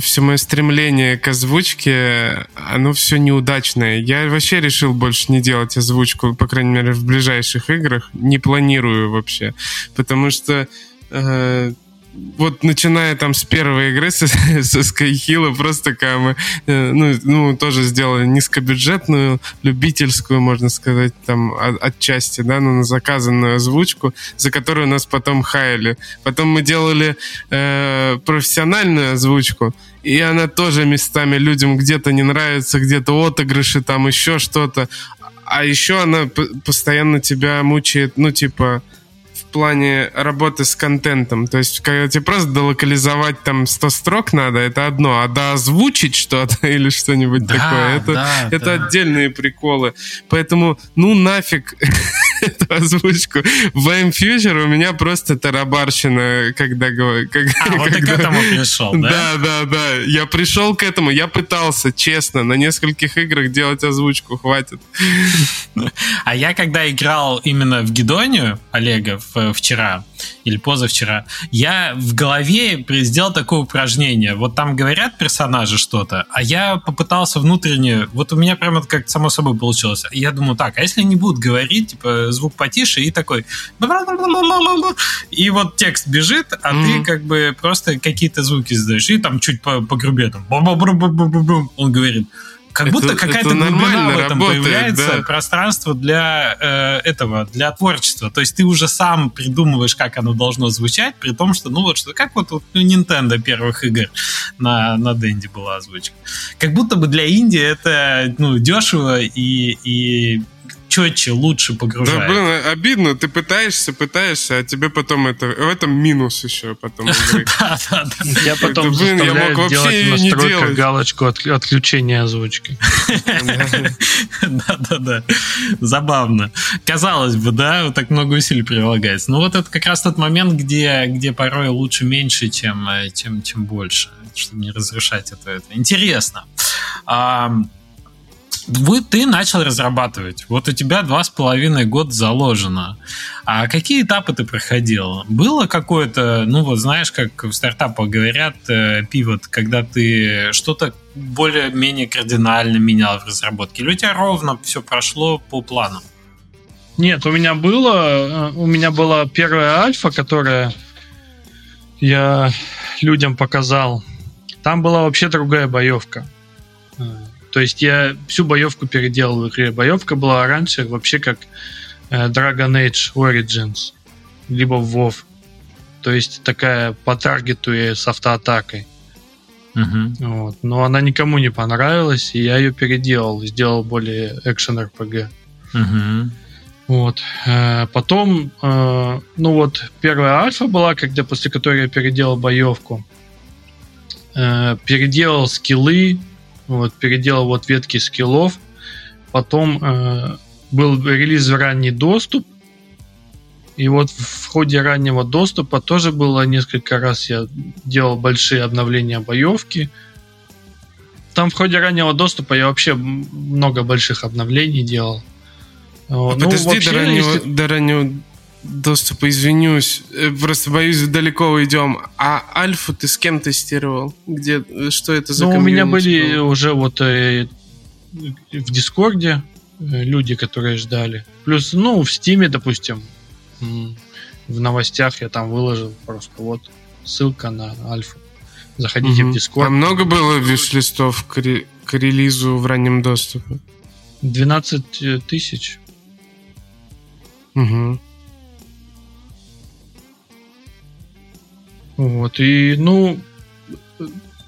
все мое стремление к озвучке, оно все неудачное. Я вообще решил больше не делать озвучку, по крайней мере, в ближайших играх. Не планирую вообще. Потому что э, вот начиная там с первой игры со, со Skyhill, просто когда мы э, ну, ну, тоже сделали низкобюджетную, любительскую, можно сказать, там от, отчасти, да, ну, на заказанную озвучку, за которую нас потом хаяли. Потом мы делали э, профессиональную озвучку, и она тоже местами людям где-то не нравится, где-то отыгрыши, там еще что-то. А еще она постоянно тебя мучает, ну, типа, плане работы с контентом. То есть, когда тебе просто долокализовать там 100 строк надо, это одно, а да озвучить что-то или что-нибудь да, такое, это, да, это да. отдельные приколы. Поэтому, ну нафиг эту озвучку. В I'm Future у меня просто тарабарщина, когда... Как, а, вот когда... к этому пришел, да? Да, да, да. Я пришел к этому, я пытался, честно, на нескольких играх делать озвучку, хватит. А я когда играл именно в Гедонию Олега вчера или позавчера, я в голове сделал такое упражнение. Вот там говорят персонажи что-то, а я попытался внутренне... Вот у меня прямо как само собой получилось. Я думаю, так, а если не будут говорить, типа, звук потише и такой... И вот текст бежит, а mm-hmm. ты как бы просто какие-то звуки задаешь. И там чуть погрубее. Там... Он говорит как это, будто какая-то глубина в этом работает, появляется, да. пространство для э, этого, для творчества. То есть ты уже сам придумываешь, как оно должно звучать, при том, что, ну вот, что как вот, вот у Nintendo первых игр на, на Денди была озвучка. Как будто бы для Индии это ну, дешево и, и четче, лучше погружает. Да, блин, обидно. Ты пытаешься, пытаешься, а тебе потом это... В этом минус еще потом. Да, да, да. Я потом заставляю делать настройка галочку отключения озвучки. Да, да, да. Забавно. Казалось бы, да, вот так много усилий прилагается. Но вот это как раз тот момент, где, где порой лучше меньше, чем, чем, чем больше, чтобы не разрушать это. это. Интересно вы, ты начал разрабатывать. Вот у тебя два с половиной года заложено. А какие этапы ты проходил? Было какое-то, ну вот знаешь, как в стартапах говорят, э, пивот, когда ты что-то более-менее кардинально менял в разработке? Или у тебя ровно все прошло по плану? Нет, у меня было, э, у меня была первая альфа, которая я людям показал. Там была вообще другая боевка. То есть я всю боевку переделал в игре. Боевка была раньше вообще как э, Dragon Age Origins, либо WoW. То есть такая по таргету и с автоатакой. Uh-huh. Вот. Но она никому не понравилась, и я ее переделал, сделал более экшен RPG. Uh-huh. Вот. Э, потом, э, ну вот, первая альфа была, когда после которой я переделал боевку. Переделал скиллы, вот, переделал вот ветки скиллов. Потом э, был релиз в ранний доступ. И вот в ходе раннего доступа тоже было несколько раз я делал большие обновления боевки. Там в ходе раннего доступа я вообще много больших обновлений делал. А ну, подожди, вообще, до, раннего, если... до раннего доступа, извинюсь, э, просто боюсь, далеко уйдем. А альфу ты с кем тестировал? Где, что это за Ну, у меня были был? уже вот э, в Дискорде люди, которые ждали. Плюс, ну, в Стиме, допустим, в новостях я там выложил просто вот ссылка на альфу. Заходите угу. в Discord. А много было виш-листов к, ре- к релизу в раннем доступе? 12 э, тысяч. Угу. Вот, и, ну,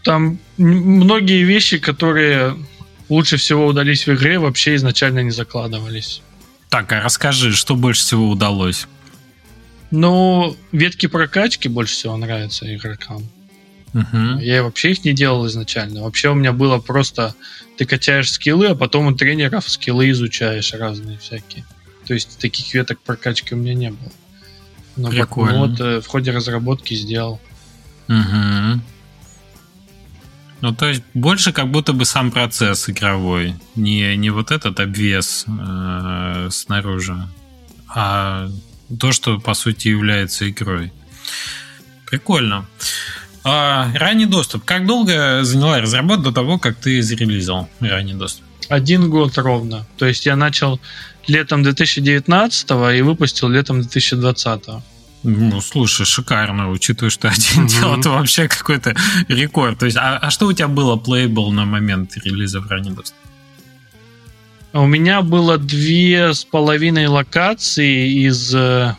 там многие вещи, которые лучше всего удались в игре, вообще изначально не закладывались. Так, а расскажи, что больше всего удалось? Ну, ветки прокачки больше всего нравятся игрокам. Угу. Я вообще их не делал изначально. Вообще у меня было просто ты качаешь скиллы, а потом у тренеров скиллы изучаешь разные всякие. То есть таких веток прокачки у меня не было. Но Прикольно. вот э, в ходе разработки сделал. Угу. Ну, то есть больше как будто бы сам процесс игровой, не, не вот этот обвес э, снаружи, а то, что по сути является игрой. Прикольно. А, ранний доступ. Как долго заняла разработка до того, как ты зарелизил ранний доступ? Один год ровно. То есть я начал летом 2019 и выпустил летом 2020. Ну, слушай, шикарно, учитывая, что один mm-hmm. дел, это вообще какой-то рекорд. То есть, а, а что у тебя было playable на момент релиза в ранний доступ? У меня было две с половиной локации из 2,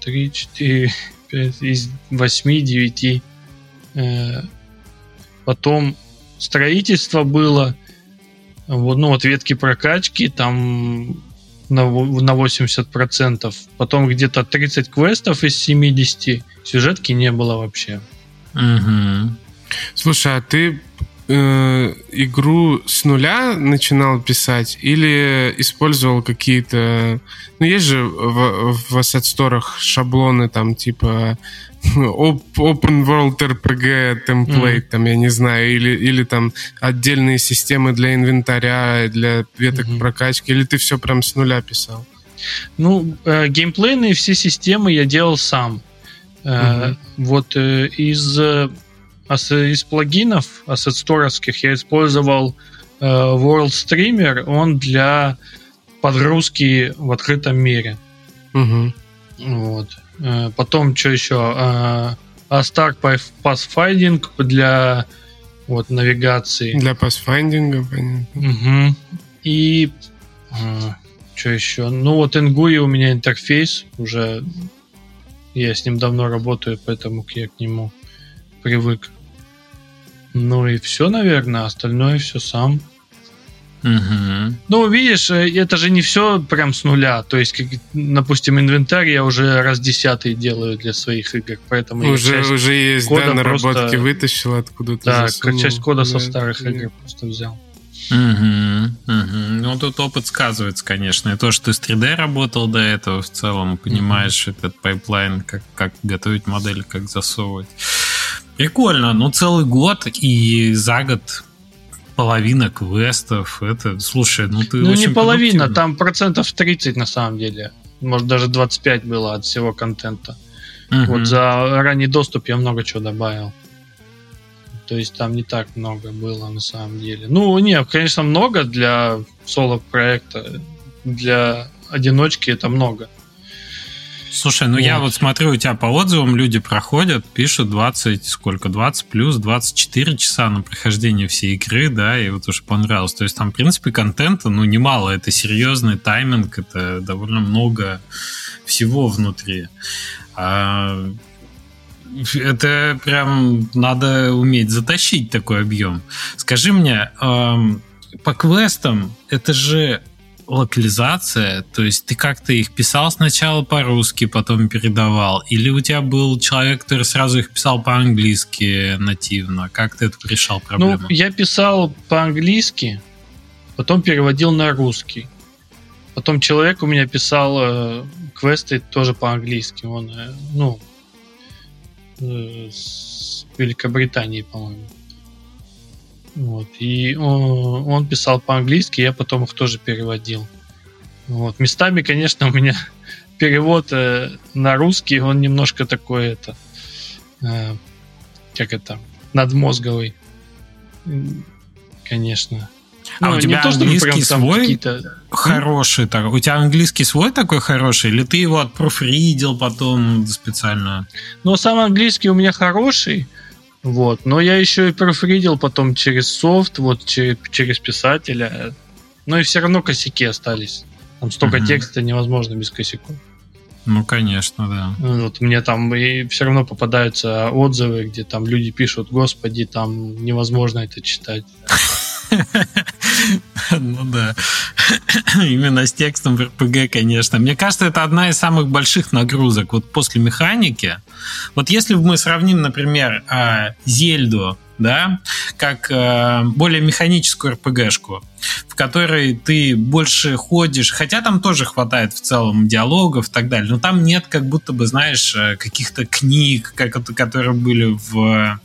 3, 4, 5, из 8, 9. Э, потом строительство было. Вот, ну, вот ветки прокачки, там на, на 80%. Потом где-то 30 квестов из 70. Сюжетки не было вообще. Угу. Слушай, а ты э, игру с нуля начинал писать или использовал какие-то... Ну, есть же в, в Asset Store шаблоны там типа open world RPG template, mm. там, я не знаю, или, или там отдельные системы для инвентаря, для веток mm-hmm. прокачки, или ты все прям с нуля писал? Ну, э, геймплейные все системы я делал сам. Mm-hmm. Вот э, из, э, из плагинов Asset Store я использовал э, World Streamer, он для подгрузки в открытом мире. Mm-hmm. Вот. Э, потом, что еще? Э, Astar Pathfinding для вот, навигации. Для pathfinding, понятно. Угу. И э, что еще? Ну вот Ngui у меня интерфейс уже я с ним давно работаю, поэтому я к нему привык. Ну и все, наверное, остальное все сам. Угу. Ну, видишь, э, это же не все прям с нуля. То есть, как, допустим, инвентарь я уже раз десятый делаю для своих игр, поэтому уже уже есть да, наработки просто... вытащил откуда-то. Да, засунул. часть кода да, со старых да. игр просто взял. Угу, угу. Ну, тут опыт сказывается, конечно. И то, что ты с 3D работал до этого, в целом, понимаешь угу. этот pipeline, как, как готовить модель, как засовывать. Прикольно. Ну, целый год и за год половина квестов. Это, слушай, ну ты Ну не половина, там процентов 30 на самом деле. Может даже 25 было от всего контента. Угу. Вот за ранний доступ я много чего добавил. То есть там не так много было на самом деле. Ну, нет, конечно, много для соло-проекта. Для одиночки это много. Слушай, ну вот. я вот смотрю, у тебя по отзывам люди проходят, пишут 20, сколько, 20 плюс, 24 часа на прохождение всей игры, да, и вот уже понравилось. То есть там, в принципе, контента, ну, немало, это серьезный тайминг, это довольно много всего внутри. А это прям надо уметь затащить такой объем. Скажи мне, по квестам это же локализация? То есть ты как-то их писал сначала по-русски, потом передавал? Или у тебя был человек, который сразу их писал по-английски нативно? Как ты это решал проблему? Ну, я писал по-английски, потом переводил на русский. Потом человек у меня писал э, квесты тоже по-английски. Он, э, ну, э, с Великобритании, по-моему. Вот. И он, он писал по-английски, я потом их тоже переводил. Вот. Местами, конечно, у меня перевод э, на русский, он немножко такой, это, э, как это, надмозговый. Конечно. А Ну, у тебя то, английский прям там свой хороший? Так, у тебя английский свой такой хороший? Или ты его отпруфридил потом специально? Но сам английский у меня хороший, вот, но я еще и профридил потом через софт, вот через, через писателя, но и все равно косяки остались. Там столько Мгм. текста невозможно без косяков. Ну, конечно, да. Вот мне там и все равно попадаются отзывы, где там люди пишут, господи, там невозможно это читать. Ну да. Именно с текстом в РПГ, конечно. Мне кажется, это одна из самых больших нагрузок. Вот после механики. Вот если мы сравним, например, а, Зельду, да, как э, более механическую РПГшку, в которой ты больше ходишь, хотя там тоже хватает в целом диалогов и так далее, но там нет как будто бы, знаешь, э, каких-то книг, как, которые были в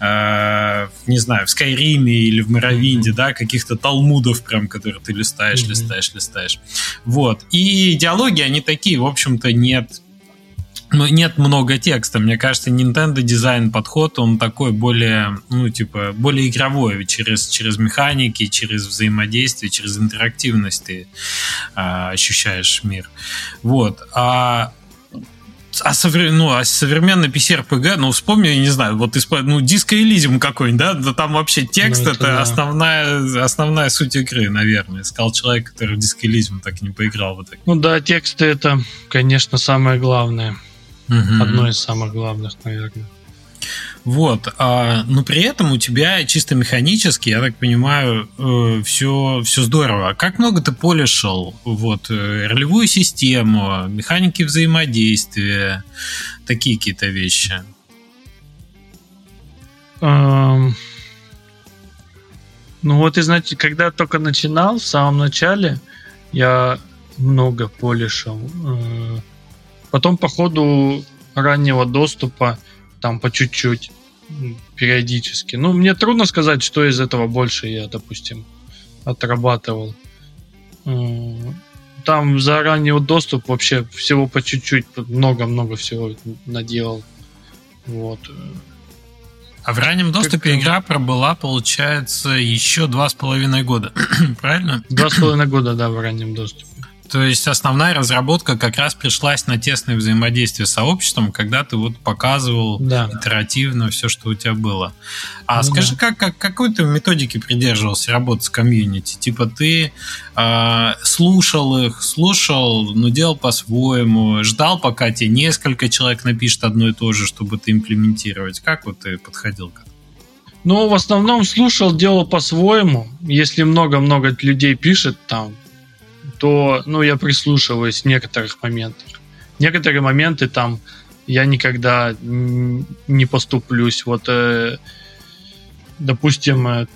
э, не знаю, в Скайриме или в Моровинде, да, каких-то талмудов прям, которые ты листаешь, Мгм. листаешь, листаешь. Вот. И диалоги, они такие, в общем-то, нет ну, нет много текста. Мне кажется, Nintendo дизайн подход, он такой более, ну, типа, более игровой. Через, через механики, через взаимодействие, через интерактивность ты а, ощущаешь мир. Вот. А а, совре- ну, а современный PC-RPG, ну, вспомни, я не знаю, вот исп- ну, Disco Elysium какой-нибудь, да? Да там вообще текст Ну, это, это да. основная, основная суть игры, наверное. Сказал человек, который в Disco Elysium так и не поиграл в итоге. Ну да, тексты это, конечно, самое главное. Мгм. Одно из самых главных, наверное. Вот, а, но при этом у тебя чисто механически, я так понимаю, все, все здорово. Как много ты полишил? Вот, э, ролевую систему, механики взаимодействия, такие какие-то вещи. Эм, Ну вот, и знаете, когда только начинал, в самом начале, я много полишил. Э, Потом по ходу раннего доступа, там по чуть-чуть, периодически. Ну, мне трудно сказать, что из этого больше я, допустим, отрабатывал. Там за ранний доступ вообще всего по чуть-чуть, много-много всего наделал. Вот. А в раннем доступе игра пробыла, получается, еще два с половиной года. Правильно? Два с половиной года, да, в раннем доступе. То есть основная разработка как раз пришлась на тесное взаимодействие с сообществом, когда ты вот показывал Да. итеративно все, что у тебя было. А Ну скажи, да. как, как, какой ты методики придерживался работы с комьюнити? Типа ты э, слушал их, слушал, но делал по-своему, ждал, пока тебе несколько человек напишет одно и то же, чтобы ты имплементировать. Как вот ты подходил к этому? Ну, в основном слушал, делал по-своему. Если много-много людей пишет там, то, ну, я прислушиваюсь в некоторых моментах. Некоторые моменты там я никогда не поступлюсь. Вот, э, допустим, э,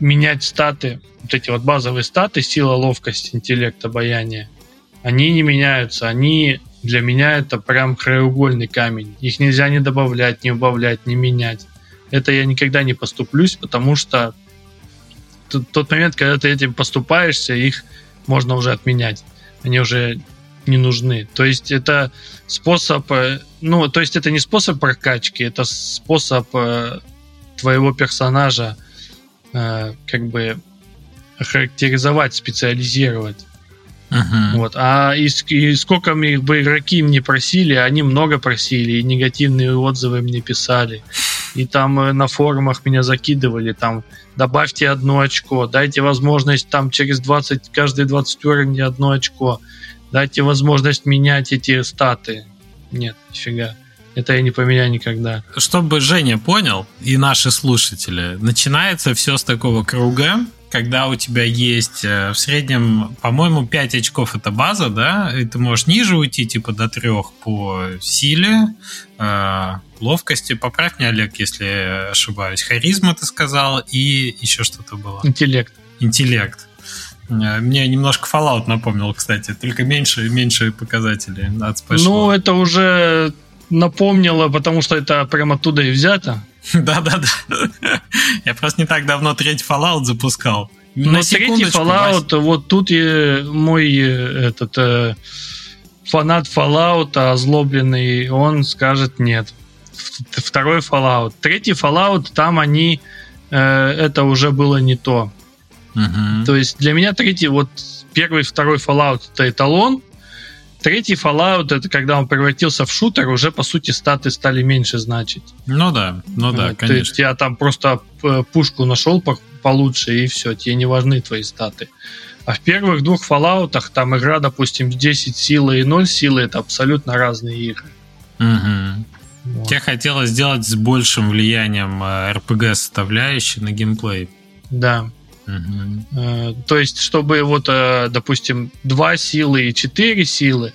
менять статы, вот эти вот базовые статы, сила, ловкость, интеллект, обаяние, они не меняются. Они для меня это прям краеугольный камень. Их нельзя не добавлять, не убавлять, не менять это я никогда не поступлюсь, потому что тот момент, когда ты этим поступаешься, их можно уже отменять. Они уже не нужны. То есть это способ, э, ну, то есть это не способ прокачки, это способ э, твоего персонажа э, как бы характеризовать, специализировать. Мгм. Вот. А и, и сколько мне бы игроки мне просили, они много просили, и негативные отзывы мне писали. И там на форумах меня закидывали, там добавьте одно очко, дайте возможность там через 20, каждые 20 уровней одно очко, дайте возможность менять эти статы. Нет, нифига. Это я не поменяю никогда. Чтобы Женя понял, и наши слушатели, начинается все с такого круга, когда у тебя есть э, в среднем, по-моему, 5 очков это база, да, и ты можешь ниже уйти, типа до 3 по силе, э, ловкости, поправь меня, Олег, если ошибаюсь, харизма ты сказал, и еще что-то было. Интеллект. Интеллект. Э, Мне немножко Fallout напомнил, кстати, только меньше и меньше показателей от Special. Ну, это уже напомнило, потому что это прямо оттуда и взято. Да-да-да. Я просто не так давно третий Fallout запускал. Но На третий Fallout, вот тут и мой э, этот э, фанат Fallout озлобленный, он скажет нет. Второй Fallout. Третий Fallout, там они, э, это уже было не то. Угу. То есть для меня третий, вот первый, второй Fallout это эталон, Третий Fallout это когда он превратился в шутер, уже по сути статы стали меньше значить. Ну да, ну да, конечно. То есть я там просто э, пушку нашел получше, и все, тебе не важны твои статы. А в первых двух Fallout там игра, допустим, 10 силы и 0 силы, это абсолютно разные игры. Угу. Вот. Тебе хотелось сделать с большим влиянием RPG-составляющей э, на геймплей. Да. Угу. То есть, чтобы вот, э, допустим, 2 силы и 4 силы,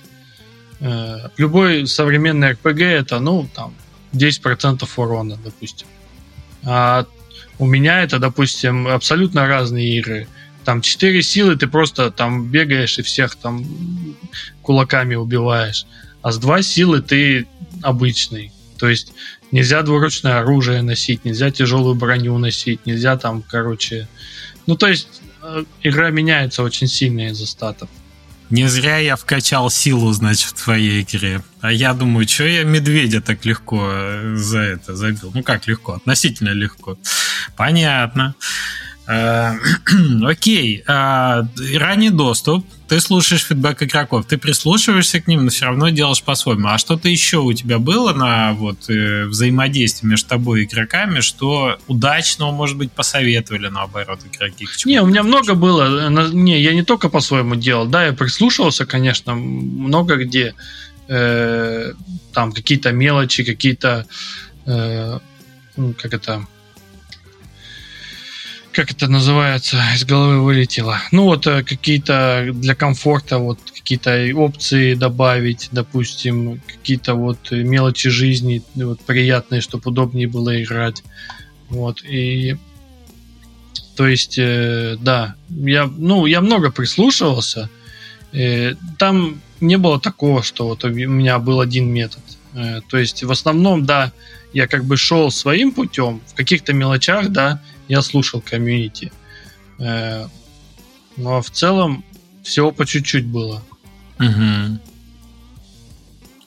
любой современный RPG это, ну, там, 10% урона, допустим. А у меня это, допустим, абсолютно разные игры. Там 4 силы ты просто там бегаешь и всех там кулаками убиваешь. А с 2 силы ты обычный. То есть нельзя двуручное оружие носить, нельзя тяжелую броню носить, нельзя там, короче... Ну, то есть э, игра меняется очень сильно из-за статов. Не зря я вкачал силу, значит, в твоей игре. А я думаю, что я медведя так легко э, за это забил? Ну как легко? Относительно легко. Понятно. Э, окей, а, ранний доступ, ты слушаешь фидбэк игроков, ты прислушиваешься к ним, но все равно делаешь по-своему. А что-то еще у тебя было на вот э, взаимодействии между тобой и игроками, что удачного, может быть, посоветовали наоборот игроки? Не, у меня много было. Не, я не только по-своему делал. Да, я прислушивался, конечно, много где. Э, там какие-то мелочи, какие-то э, как это как это называется, из головы вылетело. Ну вот э, какие-то для комфорта вот какие-то опции добавить, допустим, какие-то вот мелочи жизни вот приятные, чтобы удобнее было играть. Вот и то есть, э, да, я, ну, я много прислушивался. Э, там не было такого, что вот у меня был один метод. Э, то есть, в основном, да, я как бы шел своим путем, в каких-то мелочах, да, я слушал комьюнити. Э, но в целом всего по чуть-чуть было. Угу.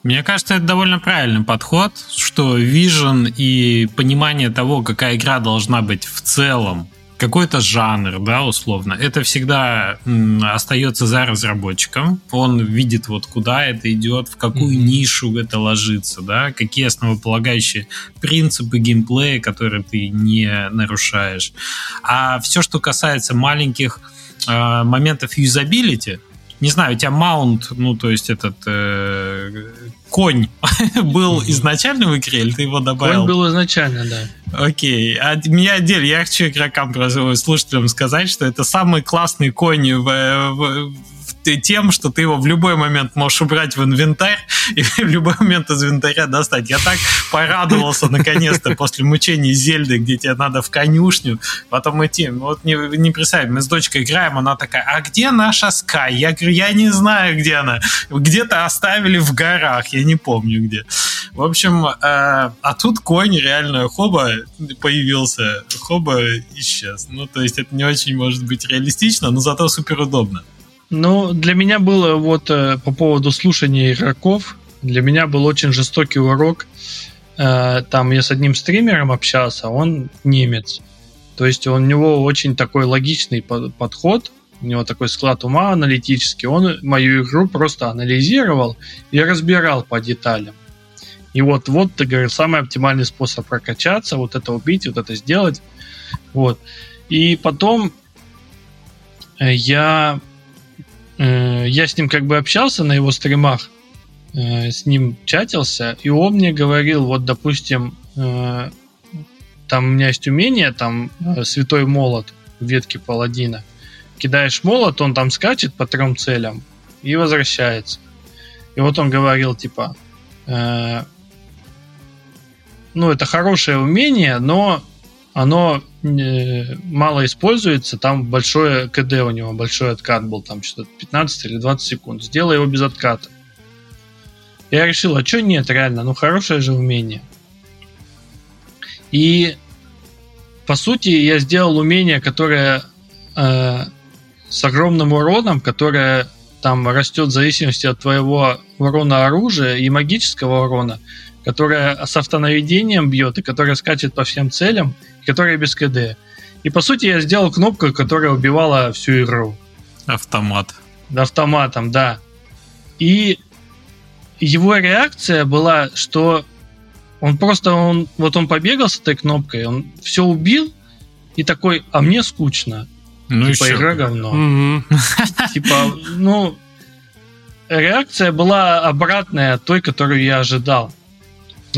Мне кажется, это довольно правильный подход, что вижен и понимание того, какая игра должна быть в целом, какой-то жанр, да, условно, это всегда остается за разработчиком. Он видит вот куда это идет, в какую mm-hmm. нишу это ложится, да, какие основополагающие принципы геймплея, которые ты не нарушаешь. А все, что касается маленьких э, моментов юзабилити, не знаю, у тебя маунт, ну, то есть этот э, конь был изначально в игре, или ты его добавил? Конь был изначально, да. Окей. А меня отдельно, я хочу игрокам, слушателям сказать, что это самый классный конь в, в, тем, что ты его в любой момент можешь убрать в инвентарь и в любой момент из инвентаря достать. Я так порадовался наконец-то после мучений Зельды, где тебе надо в конюшню, потом идти. Вот не, не представь, мы с дочкой играем, она такая, а где наша Скай? Я говорю, я не знаю, где она. Где-то оставили в горах, я не помню где. В общем, э, а тут конь реально хоба появился, хоба исчез. Ну, то есть это не очень может быть реалистично, но зато супер удобно. Ну, для меня было вот э, по поводу слушания игроков, для меня был очень жестокий урок. Э, там я с одним стримером общался, он немец. То есть у него очень такой логичный подход, у него такой склад ума аналитический. Он мою игру просто анализировал и разбирал по деталям. И вот, вот, ты говоришь, самый оптимальный способ прокачаться, вот это убить, вот это сделать. Вот. И потом э, я я с ним как бы общался на его стримах, э, с ним чатился, и он мне говорил, вот, допустим, э, там у меня есть умение, там святой молот в ветке паладина. Кидаешь молот, он там скачет по трем целям и возвращается. И вот он говорил, типа, э, ну, это хорошее умение, но оно э, мало используется, там большое КД у него, большой откат был, там что-то 15 или 20 секунд. Сделай его без отката. Я решил, а что нет, реально, ну хорошее же умение. И по сути я сделал умение, которое э, с огромным уроном, которое там растет в зависимости от твоего урона оружия и магического урона, которое с автонаведением бьет и которое скачет по всем целям, которая без КД. И по сути я сделал кнопку, которая убивала всю игру. Автомат. Автоматом, да. И его реакция была, что он просто, он, вот он побегал с этой кнопкой, он все убил, и такой, а мне скучно. Ну типа, еще. игра говно. Типа, ну, реакция была обратная той, которую я ожидал.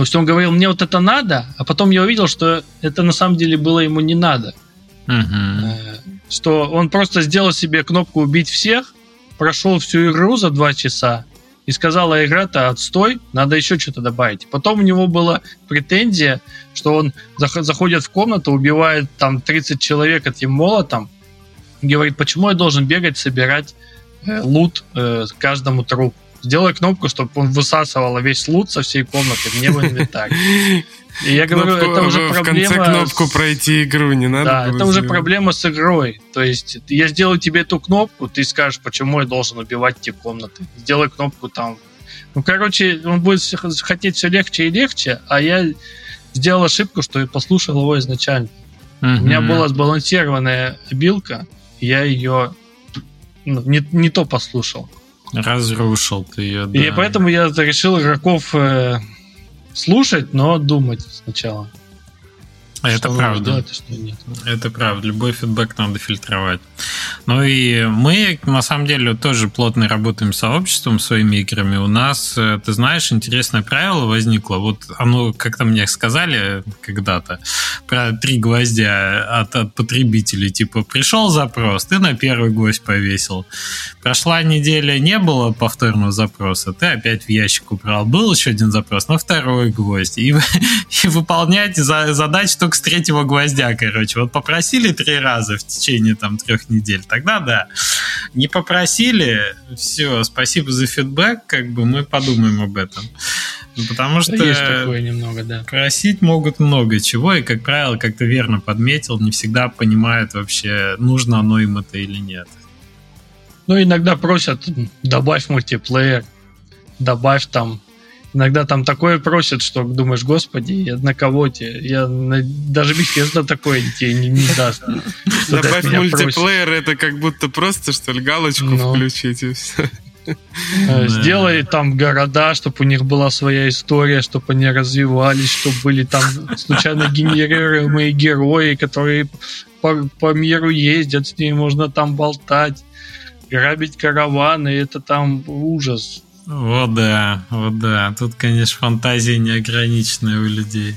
То есть он говорил, мне вот это надо, а потом я увидел, что это на самом деле было ему не надо. Э, Что он просто сделал себе кнопку «Убить всех», прошел всю игру за два часа и сказал, а игра-то отстой, надо еще что-то добавить. Потом у него была претензия, что он зах- заходит в комнату, убивает там 30 человек этим молотом, и говорит, почему я должен бегать, собирать э, лут э, каждому трупу. Сделай кнопку, чтобы он высасывал весь лут со всей комнаты мне в инвентарь. И я говорю, Кнопку- это уже в проблема... конце кнопку с- пройти игру не надо да, это уже сделать? проблема с игрой. То есть я сделаю тебе эту кнопку, ты скажешь, почему я должен убивать те комнаты. Сделай кнопку там. Ну, короче, он будет хотеть все легче и легче, а я сделал ошибку, что я послушал его изначально. У меня была сбалансированная обилка, я ее ну, не, не то послушал. Разрушил ты ее, да. И поэтому я решил игроков э, слушать, но думать сначала. Это что правда. делать, а что нет. Это правда. Любой фидбэк надо фильтровать. Ну и мы, на самом деле, тоже плотно работаем с сообществом, своими играми. У нас, э, ты знаешь, интересное правило возникло. Вот оно, как-то мне сказали когда-то, про три гвоздя от, от потребителей. Типа, пришел запрос, ты на первый гвоздь повесил. Прошла неделя, не было повторного запроса, ты опять в ящик убрал. Был еще один запрос на второй гвоздь. И, и выполняйте за, задачи только с третьего гвоздя, короче. Вот попросили три раза в течение там трех недель, тогда да. Не попросили, все, спасибо за фидбэк, как бы мы подумаем об этом. Ну, Потому что Есть такое немного, да. просить могут много чего, и, как правило, как ты верно подметил, не всегда понимают вообще, нужно оно им это или нет. Ну, иногда просят, добавь мультиплеер, добавь там. Иногда там такое просят, что думаешь, господи, я на кого тебе? Я на- даже Bethesda такое тебе не, не даст. Добавь мультиплеер, это как будто просто, что ли, галочку Ну. включить и все. Э, Да. Сделай там города, чтобы у них была своя история, чтобы они развивались, чтобы были там случайно генерируемые герои, которые по, по миру ездят, с ними можно там болтать, грабить караваны, это там ужас. Вот да, вот да. Тут, конечно, фантазия неограниченная у людей.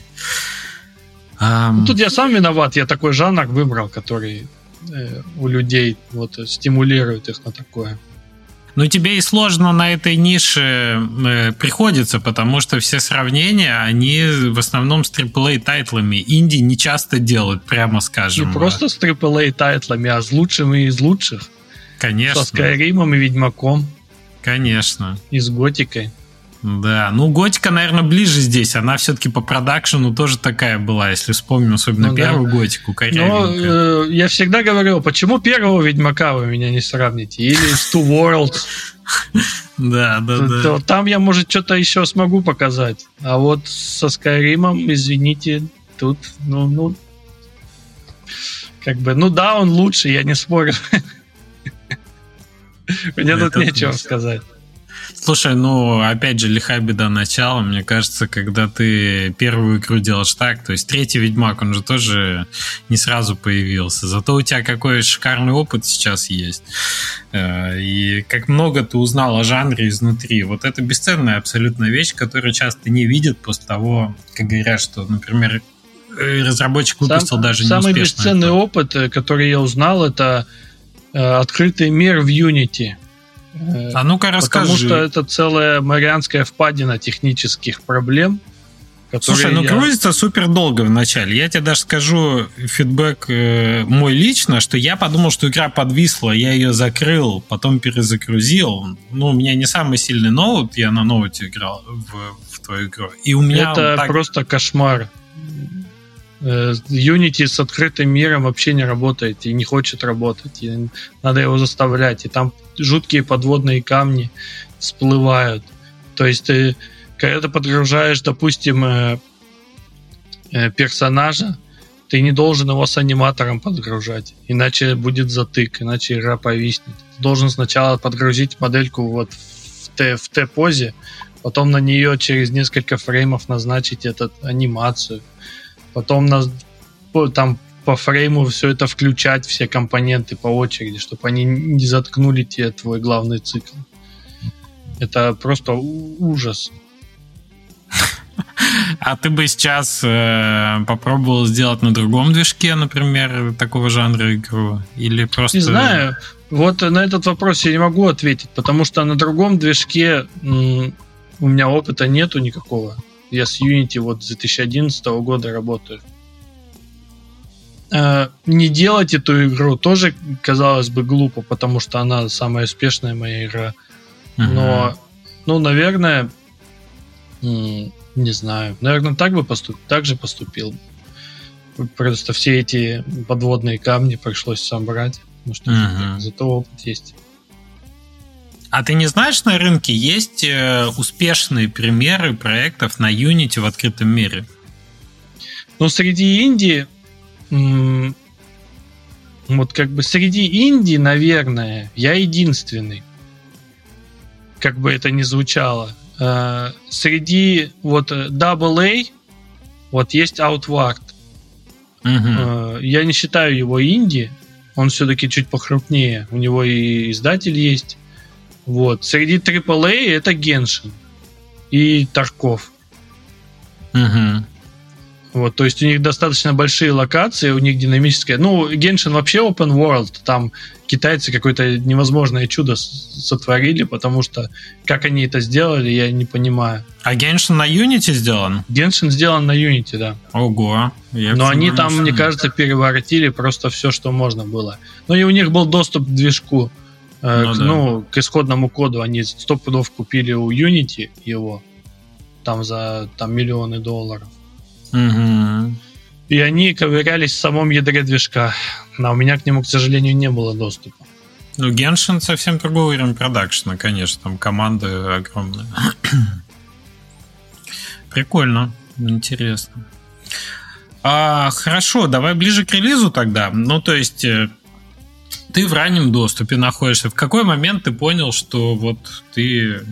Ну, тут я сам виноват, я такой жанр выбрал, который э, у людей вот стимулирует их на такое. Ну, тебе и сложно на этой нише э, приходится, потому что все сравнения, они в основном с AAA title ами. Инди не часто делают, прямо скажем. Не просто с AAA title ами, а с лучшими из лучших. Конечно, Со Skyrim ом и Ведьмаком, конечно. и с Готикой. Да, ну Готика, наверное, ближе здесь. Она все-таки по production у тоже такая была, если вспомним, особенно Ну да. первую Готику, Но корявенькая. э, я всегда говорил, почему первого Ведьмака вы меня не сравните? Или с Two Worlds. Да, да, да. Там я, может, что-то еще смогу показать. А вот со Скайримом, извините, тут, ну, ну, как бы, ну да, он лучше, я не спорю. Мне тут нечего сказать. Слушай, ну, опять же, лиха беда начала. Мне кажется, когда ты первую игру делаешь так, то есть третий Ведьмак, он же тоже не сразу появился. Зато у тебя какой шикарный опыт сейчас есть. Э, И как много ты узнал о жанре изнутри. Вот это бесценная абсолютно вещь, которую часто не видят после того, как говорят, что, например, э, разработчик выпустил Сам- даже Самый неуспешно. бесценный это. опыт, э, который я узнал, это открытый мир в Unity. Э, А ну-ка Потому расскажи. что это целая Марианская впадина технических проблем. Слушай, ну я- грузится супер долго в начале. Я тебе даже скажу фидбэк э, мой лично, что я подумал, что игра подвисла, я ее закрыл, потом перезагрузил. Ну, у меня не самый сильный ноут, я на ноуте играл в, в твою игру. И у меня это так- просто кошмар. Э, Unity с открытым миром вообще не работает и не хочет работать. И надо его заставлять. И там жуткие подводные камни всплывают. То есть ты, когда ты подгружаешь, допустим, э, э, персонажа, ты не должен его с аниматором подгружать, иначе будет затык, иначе игра повиснет. Ты должен сначала подгрузить модельку вот в Т, в Т-позе, потом на нее через несколько фреймов назначить эту анимацию, потом на, там по фрейму все это включать, все компоненты по очереди, чтобы они не заткнули тебе твой главный цикл. Это просто ужас. А ты бы сейчас э, попробовал сделать на другом движке, например, такого жанра игру? Или просто... Не знаю. Вот на этот вопрос я не могу ответить, потому что на другом движке м- у меня опыта нету никакого. Я с Unity вот с 2011 года работаю. Э, не делать эту игру тоже, казалось бы, глупо, потому что она самая успешная моя игра. Но, ну, наверное, не знаю. Наверное, так бы поступил, так же поступил. Просто все эти подводные камни пришлось собрать. Ну что угу. зато опыт есть. А ты не знаешь, на рынке есть э, успешные примеры проектов на Unity в открытом мире? Ну, среди инди, вот как бы среди инди, наверное, я единственный. Как бы это ни звучало. Э, среди вот AA вот есть Outward. Угу. Я не считаю его инди, он все-таки чуть похрупнее. У него и издатель есть. Вот. Среди AAA это Геншин и Тарков. Угу. Вот, то есть у них достаточно большие локации, у них динамическая. Ну, Genshin вообще open world, там китайцы какое-то невозможное чудо сотворили, потому что как они это сделали, я не понимаю. А Genshin на Unity сделан? Genshin сделан на Unity, да. Ого. Я Но они там, мне кажется, переворотили просто все, что можно было. Ну и у них был доступ к движку. Э, ну, к, да. ну, к исходному коду они сто пудов купили у Unity его там за там миллионы долларов. Угу. И они ковырялись в самом ядре движка. Но у меня к нему, к сожалению, не было доступа. Ну, Геншин совсем другой уровень продакшена, конечно. Там команды огромные. Прикольно. Интересно. А, хорошо, давай ближе к релизу тогда. Ну, то есть, э, ты в раннем доступе находишься. В какой момент ты понял, что вот ты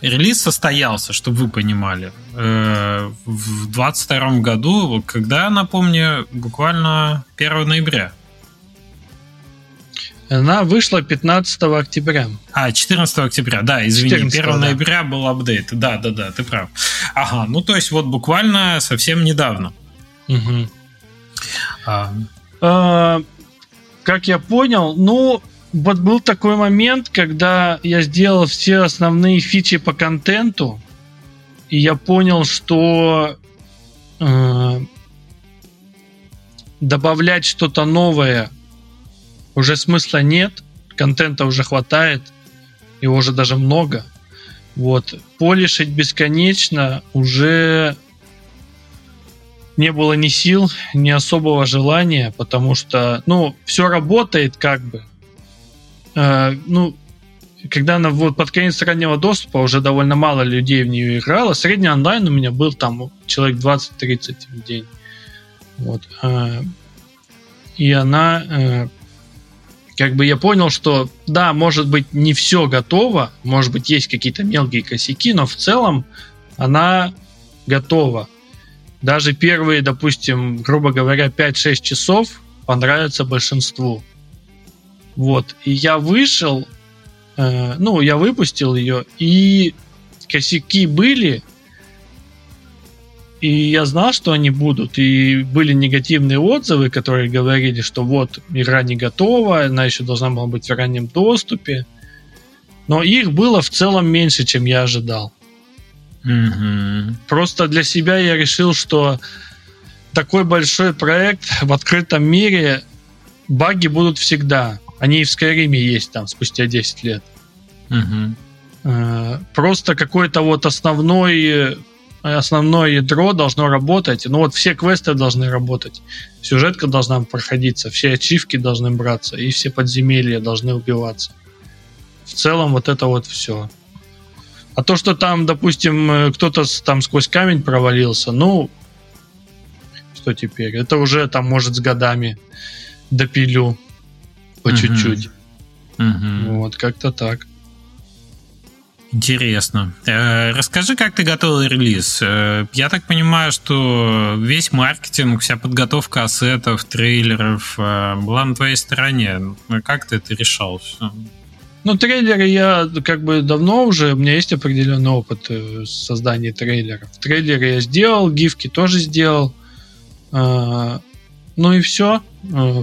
релиз состоялся, чтобы вы понимали, э, в 22 году, когда, напомню, буквально 1 ноября. Она вышла 15 октября. А, 14 октября, да, извини, 14, 1 да. ноября был апдейт. Да, да, да, ты прав. Ага, ну то есть вот буквально совсем недавно. Угу. А. А, как я понял, ну, вот был такой момент, когда я сделал все основные фичи по контенту, и я понял, что э, добавлять что-то новое уже смысла нет, контента уже хватает, его уже даже много. Вот. Полишить бесконечно уже не было ни сил, ни особого желания, потому что, ну, все работает как бы, э, ну, когда она вот под конец раннего доступа уже довольно мало людей в нее играло, средний онлайн у меня был там человек 20-30 в день. Вот. Э, и она э, как бы я понял, что да, может быть не все готово, может быть есть какие-то мелкие косяки, но в целом она готова. Даже первые, допустим, грубо говоря, 5-6 часов понравятся большинству. Вот. И я вышел, э, ну, я выпустил ее, и косяки были, и я знал, что они будут, и были негативные отзывы, которые говорили, что вот, игра не готова, она еще должна была быть в раннем доступе. Но их было в целом меньше, чем я ожидал. Mm-hmm. Просто для себя я решил, что такой большой проект в открытом мире баги будут всегда. Они и в Скайриме есть там спустя 10 лет. Угу. Просто какой-то вот основной основное ядро должно работать. Ну вот все квесты должны работать. Сюжетка должна проходиться, все ачивки должны браться, и все подземелья должны убиваться. В целом вот это вот все. А то, что там, допустим, кто-то там сквозь камень провалился, ну, что теперь. Это уже там, может, с годами допилю по Мгм. чуть-чуть. Мгм. Вот, как-то так. Интересно. Э, Расскажи, как ты готовил релиз. Э, Я так понимаю, что весь маркетинг, вся подготовка ассетов, трейлеров э, была на твоей стороне. Как ты это решал? Ну, трейлеры я как бы давно уже, у меня есть определенный опыт э, создания трейлеров. Трейлеры я сделал, гифки тоже сделал. А, Ну и все.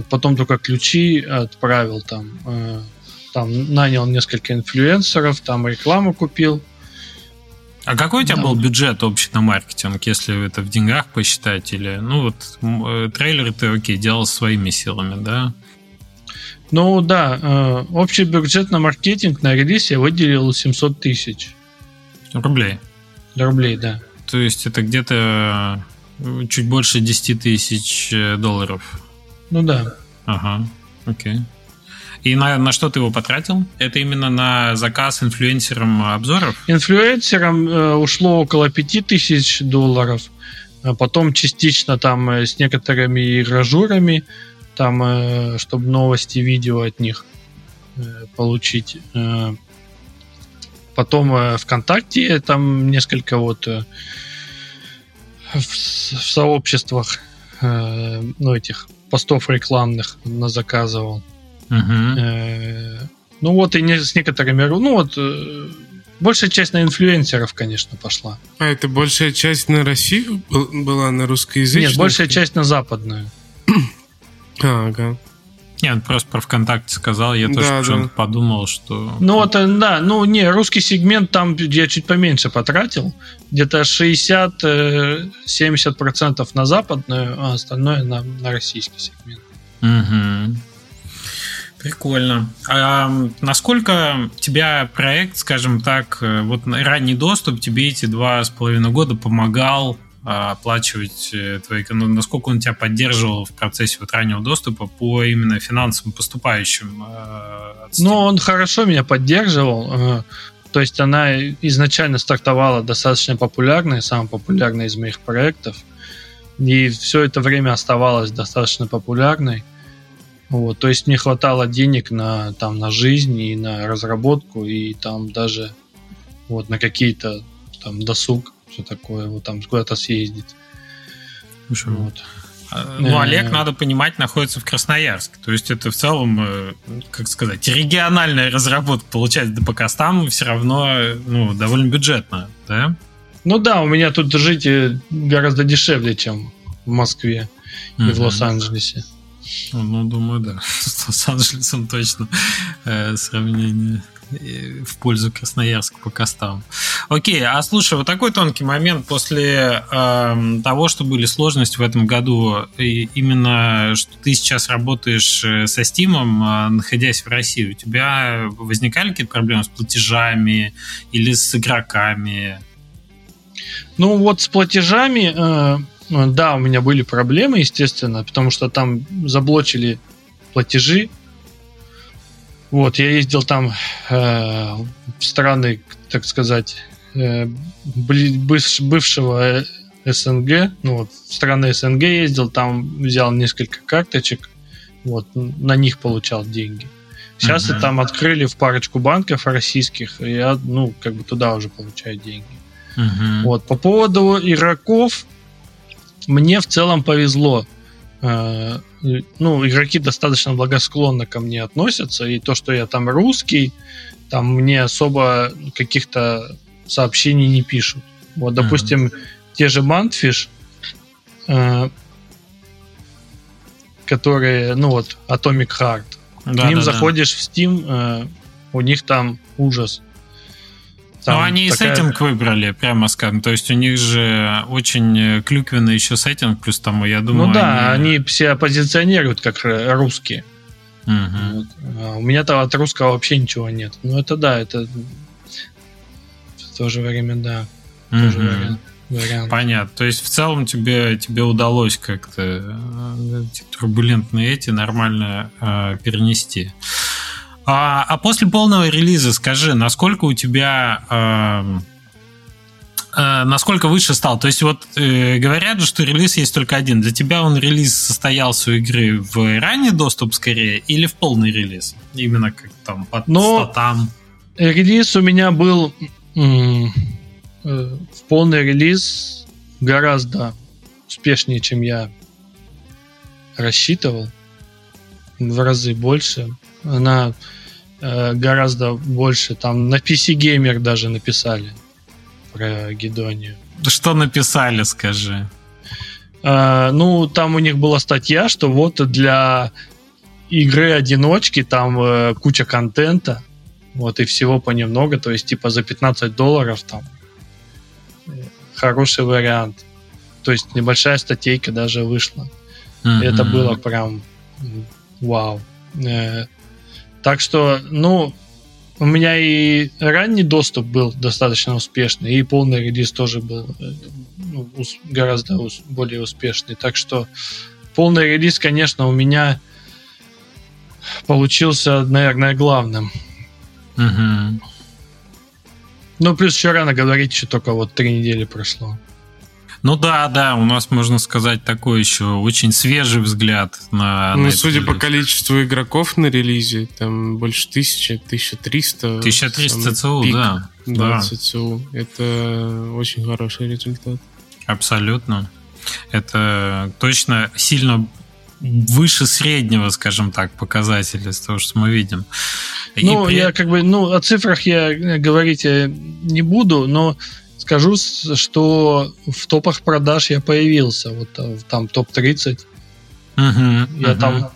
Потом только ключи отправил там. э, Там нанял несколько инфлюенсеров, там рекламу купил. А какой у тебя Да. был бюджет общий на маркетинг, если это в деньгах посчитать? Или, ну вот, э, трейлеры ты, окей, делал своими силами, да? Ну да, э, общий бюджет на маркетинг на релиз я выделил 700 тысяч Рублей. рублей, да. То есть это где-то э, чуть больше 10 тысяч э, долларов. Ну да. Ага, окей. И на, на что ты его потратил? Это именно на заказ инфлюенсерам обзоров? Инфлюенсерам э, ушло около 5000 долларов. А потом частично там с некоторыми ражурами, там, э, чтобы новости, видео от них э, получить. Э, Потом э, ВКонтакте там несколько вот э, в, сообществах э, ну, этих постов рекламных заказывал. Мгм. Э, Ну вот и не, с некоторыми, ну вот большая часть на инфлюенсеров, конечно, пошла. А это большая часть на Россию был- была, на русскоязычную? Нет, большая часть на западную. Ага. Нет, просто про ВКонтакте сказал, я Да, тоже да. почему-то подумал, что... Ну вот, э, да, ну не, русский сегмент там я чуть поменьше потратил, где-то 60-70% на западную, а остальное на, на российский сегмент. Мгм. Прикольно. А насколько тебя проект, скажем так, э, вот на- ранний доступ тебе эти два с половиной года помогал оплачивать э, твои... ну, насколько он тебя поддерживал в процессе вот раннего доступа по именно финансовым поступающим? э? Ну, он хорошо меня поддерживал. э, То есть она изначально стартовала достаточно популярной, самая популярная из моих проектов. И все это время оставалась достаточно популярной. Вот, то есть мне хватало денег на, там, на жизнь и на разработку, и там даже вот, на какие-то там досуг, все такое, вот там куда-то съездить. Слушай, Вот. А, Ну. Олег, надо понимать, находится в Красноярске. То есть это в целом, э, как сказать, региональная разработка получается до покастам все равно ну, довольно бюджетно, да? Ну да, у меня тут жить э, гораздо дешевле, чем в Москве и в Мгм. Лос-Анджелесе. Ну, думаю, да. С Лос-Анджелесом точно э, сравнение в пользу Красноярска по костам. Окей, а слушай, вот такой тонкий момент после эм, того, что были сложности в этом году, и именно что ты сейчас работаешь э, со Steam, э, находясь в России, у тебя возникали какие-то проблемы с платежами или с игроками? Ну вот с платежами, э, э, да, у меня были проблемы, естественно, потому что там заблочили платежи. Вот, я ездил там э, в страны, так сказать, э, бывшего э, СНГ, ну вот, в страны СНГ ездил, там взял несколько карточек, вот, на них получал деньги. Сейчас Мгм. и там открыли в парочку банков российских, и я, ну, как бы туда уже получаю деньги. Мгм. Вот, по поводу игроков, мне в целом повезло. Э, Ну, игроки достаточно благосклонно ко мне относятся, и то, что я там русский, там мне особо каких-то сообщений не пишут. Вот, допустим, те же Mantfish, э, которые, ну вот, Atomic Heart, Да, к ним да, да. заходишь в Steam, э, у них там ужас. Ну, Там они и такая- сеттинг выбрали, прямо скажем. То есть у них же очень э, клюквенный еще сеттинг, плюс тому, я думаю... ну да, они... себя позиционируют как русские. Мгм. Вот. А у меня-то от русского вообще ничего нет. Ну это да, это в то же время, да, тоже Мгм. вариант. вариант. Понятно. То есть в целом тебе, тебе удалось как-то э, эти турбулентные эти нормально э, перенести. А, а после полного релиза скажи, насколько у тебя эм, э, насколько выше стал? То есть вот э, говорят же, что релиз есть только один. Для тебя он релиз состоялся у игры в ранний доступ скорее или в полный релиз? Именно как там по Но статам? Релиз у меня был э, в полный релиз гораздо успешнее, чем я рассчитывал. В разы больше. Она э, гораздо больше. Там на PC Gamer даже написали про Гедонию. Что написали, скажи? Э, ну, там у них была статья, что вот для игры-одиночки там э, куча контента, вот и всего понемногу, то есть типа за 15 долларов там э, хороший вариант. То есть небольшая статейка даже вышла. Мгм. Это было прям вау. Так что, ну, у меня и ранний доступ был достаточно успешный, и полный релиз тоже был э, ну, гораздо более успешный. Так что полный релиз, конечно, у меня получился, наверное, главным. Мгм. Ну, плюс еще рано говорить, что только вот три недели прошло. Ну да, да, у нас, можно сказать, такой еще очень свежий взгляд на... Ну, на судя по релиз. количеству игроков на релизе, там больше тысячи, 1300. 1300 самый ЦЦУ, пик, да. Да, Да. ЦЦУ. Это очень хороший результат. Абсолютно. Это точно сильно выше среднего, скажем так, показателя из того, что мы видим. И Ну, при- я как бы, ну, о цифрах я говорить э, не буду, но скажу, что в топах продаж я появился. Вот э, там топ-30. Мгм, Я мгм. там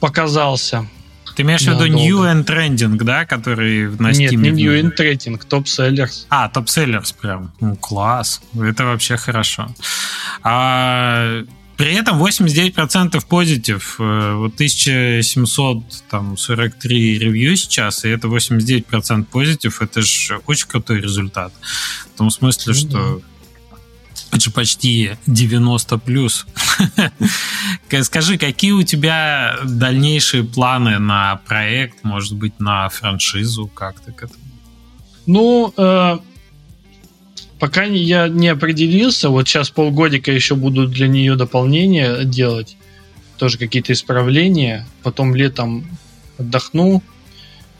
показался. Ты имеешь в виду. New and Trending, да, который на Нет, Steam? не New in Trading, топ-селлерс. А, топ-селлерс прям. Ну, класс. Это вообще хорошо. А, при этом 89% позитив. Э, Вот 1743 ревью сейчас, и это 89% позитив. Это же очень крутой результат. В том смысле, Ну что это же почти 90 плюс. Скажи, какие у тебя дальнейшие планы на проект, может быть, на франшизу? Как ты к этому? Ну, э, пока я не определился, вот сейчас полгодика еще буду для нее дополнения делать, тоже какие-то исправления, потом летом отдохну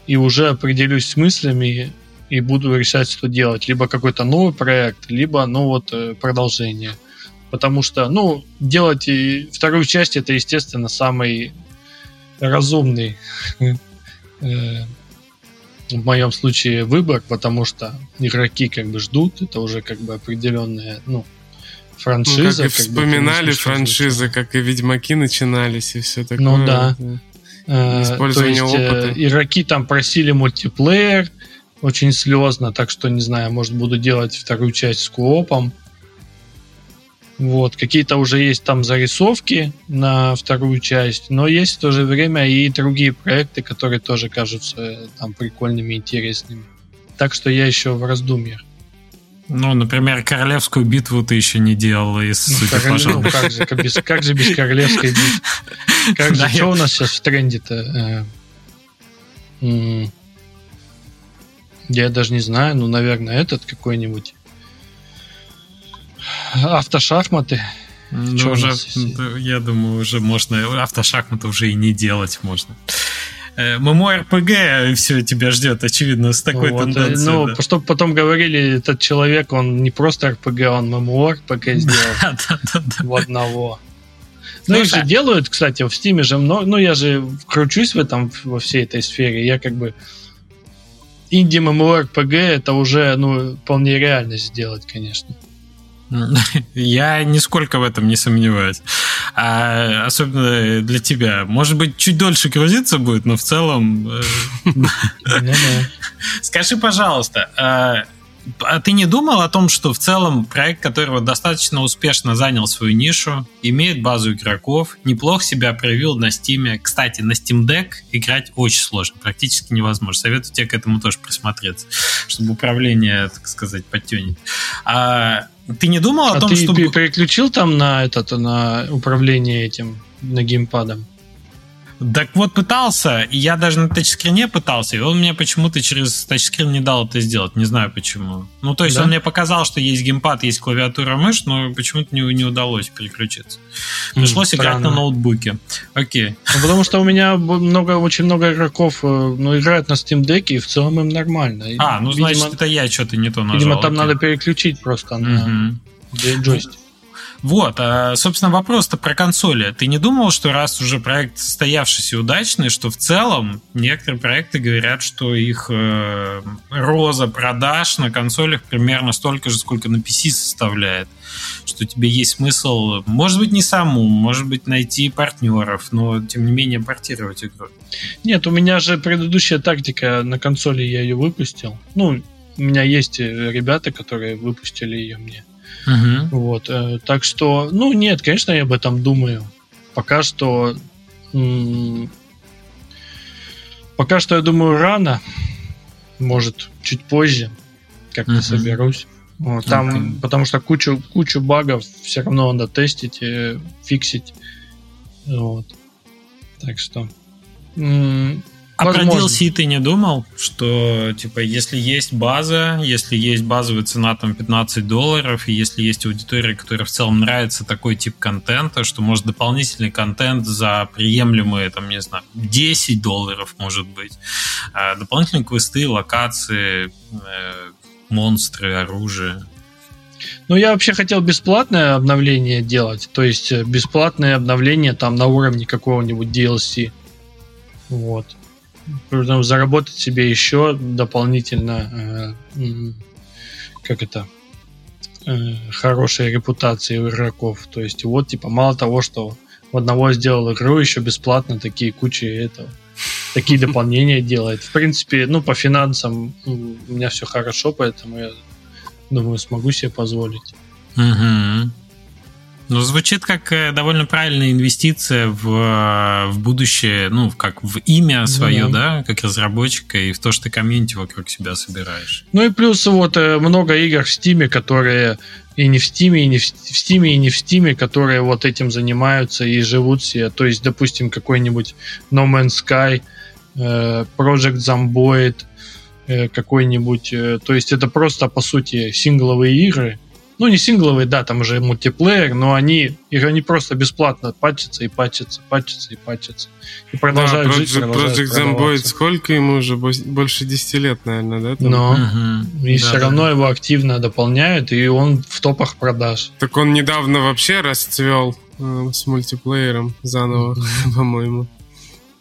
и уже определюсь с мыслями и буду решать, что делать. Либо какой-то новый проект, либо, ну вот, э, продолжение. Потому что, ну, делать и вторую часть, это, естественно, самый разумный э, в моем случае выбор, потому что игроки как бы ждут, это уже как бы определенная, ну, Ну, франшиза. как и как бы, вспоминали конечно, франшизы, как и Ведьмаки начинались, и все такое. Ну да. Э, Использование то есть, э, опыта. игроки там просили мультиплеер очень слезно, так что, не знаю, может, буду делать вторую часть с коопом. Вот, какие-то уже есть там зарисовки на вторую часть, но есть в то же время и другие проекты, которые тоже кажутся э, там прикольными, интересными. Так что я еще в раздумьях. Ну, например, королевскую битву ты еще не делал, и Ну, королев- жанру. ну, как, же, как без, как же без королевской битвы? Как же, что у нас сейчас в тренде-то? Э, Я даже не знаю, ну, наверное, этот какой-нибудь. Автошахматы. Ну, Чё уже, я думаю, уже можно автошахматы уже и не делать можно. Э, ММО-РПГ все тебя ждет, очевидно, с такой Вот, э, тенденцией. Ну, да. чтобы потом говорили, этот человек, он не просто РПГ, он ММО РПГ сделал в одного. Ну, их Слушай, же делают, кстати, в Стиме же много. Ну, я же кручусь в этом, во всей этой сфере. Я как бы инди MMORPG это уже, ну, вполне реально сделать, конечно. Я нисколько в этом не сомневаюсь. А, особенно для тебя. Может быть, чуть дольше грузиться будет, но в целом... э, Ну. Скажи, пожалуйста, а, ты не думал о том, что в целом проект, который вот достаточно успешно занял свою нишу, имеет базу игроков, неплохо себя проявил на Steam. Кстати, на Steam Deck играть очень сложно, практически невозможно. Советую тебе к этому тоже присмотреться, чтобы управление, так сказать, подтюнить. А ты не думал о А том, ты что... пе- переключил там на этот, на управление этим, на геймпадом? Так вот пытался, и я даже на тачскрине пытался, и он мне почему-то через тачскрин не дал это сделать, не знаю почему. Ну, то есть да? он мне показал, что есть геймпад, есть клавиатура, мышь, но почему-то не, не удалось переключиться. Пришлось mm, играть странно. на ноутбуке. Окей. Ну, потому что у меня много, очень много игроков э, ну, играют на Steam Deck, и в целом им нормально. А, ну, видимо, значит, это я что-то не то нажал. Видимо, там окей. надо переключить просто на угу. джойстик. Вот, а, собственно, вопрос-то про консоли. Ты не думал, что раз уже проект состоявшийся и удачный, что в целом некоторые проекты говорят, что их э, роза продаж на консолях примерно столько же, сколько на PC составляет? Что тебе есть смысл, может быть, не саму, может быть, найти партнеров, но, тем не менее, портировать игру? Нет, у меня же предыдущая тактика на консоли, я ее выпустил. Ну, у меня есть э, ребята, которые выпустили ее мне. Угу. Вот, э, так что, ну нет, конечно, я об этом думаю. Пока что, пока что я думаю рано, может чуть позже, как-то угу. соберусь. Вот, там, okay. потому что кучу, кучу багов все равно надо тестить, и фиксить. Вот. Так что. А Возможно. про DLC ты не думал, что типа если есть база, если есть базовая цена там 15 долларов, и если есть аудитория, которая в целом нравится такой тип контента, что может дополнительный контент за приемлемые там, не знаю, 10 долларов может быть, а дополнительные квесты, локации, э, монстры, оружие. Ну, я вообще хотел бесплатное обновление делать, то есть бесплатное обновление там на уровне какого-нибудь DLC. Вот потом заработать себе еще дополнительно, э, как это, э, хорошей репутации у игроков. То есть вот, типа, мало того, что в одного сделал игру, еще бесплатно такие кучи этого такие дополнения делает. В принципе, ну, по финансам у меня все хорошо, поэтому я думаю, смогу себе позволить. Ну, звучит как э, довольно правильная инвестиция в, э, в будущее, ну, как в имя свое, да. да, как разработчика, и в то, что ты комьюнити вокруг себя собираешь. Ну и плюс вот э, много игр в Стиме, которые и не в Стиме, и не в, в Стиме, и не в Стиме, которые вот этим занимаются и живут себе. То есть, допустим, какой-нибудь No Man's Sky, Project Zomboid, какой-нибудь... То есть это просто, по сути, сингловые игры, ну, не сингловые, да, там уже мультиплеер, но они, их они просто бесплатно патчатся и патчатся, патчатся и патчатся. И продолжают да, жить, Project, продолжают Project Zomboid, сколько ему уже? Больше 10 лет, наверное, да? Там? Но, угу. и да, все да, равно его активно дополняют, и он в топах продаж. Так он недавно вообще расцвел э, с мультиплеером заново, по-моему.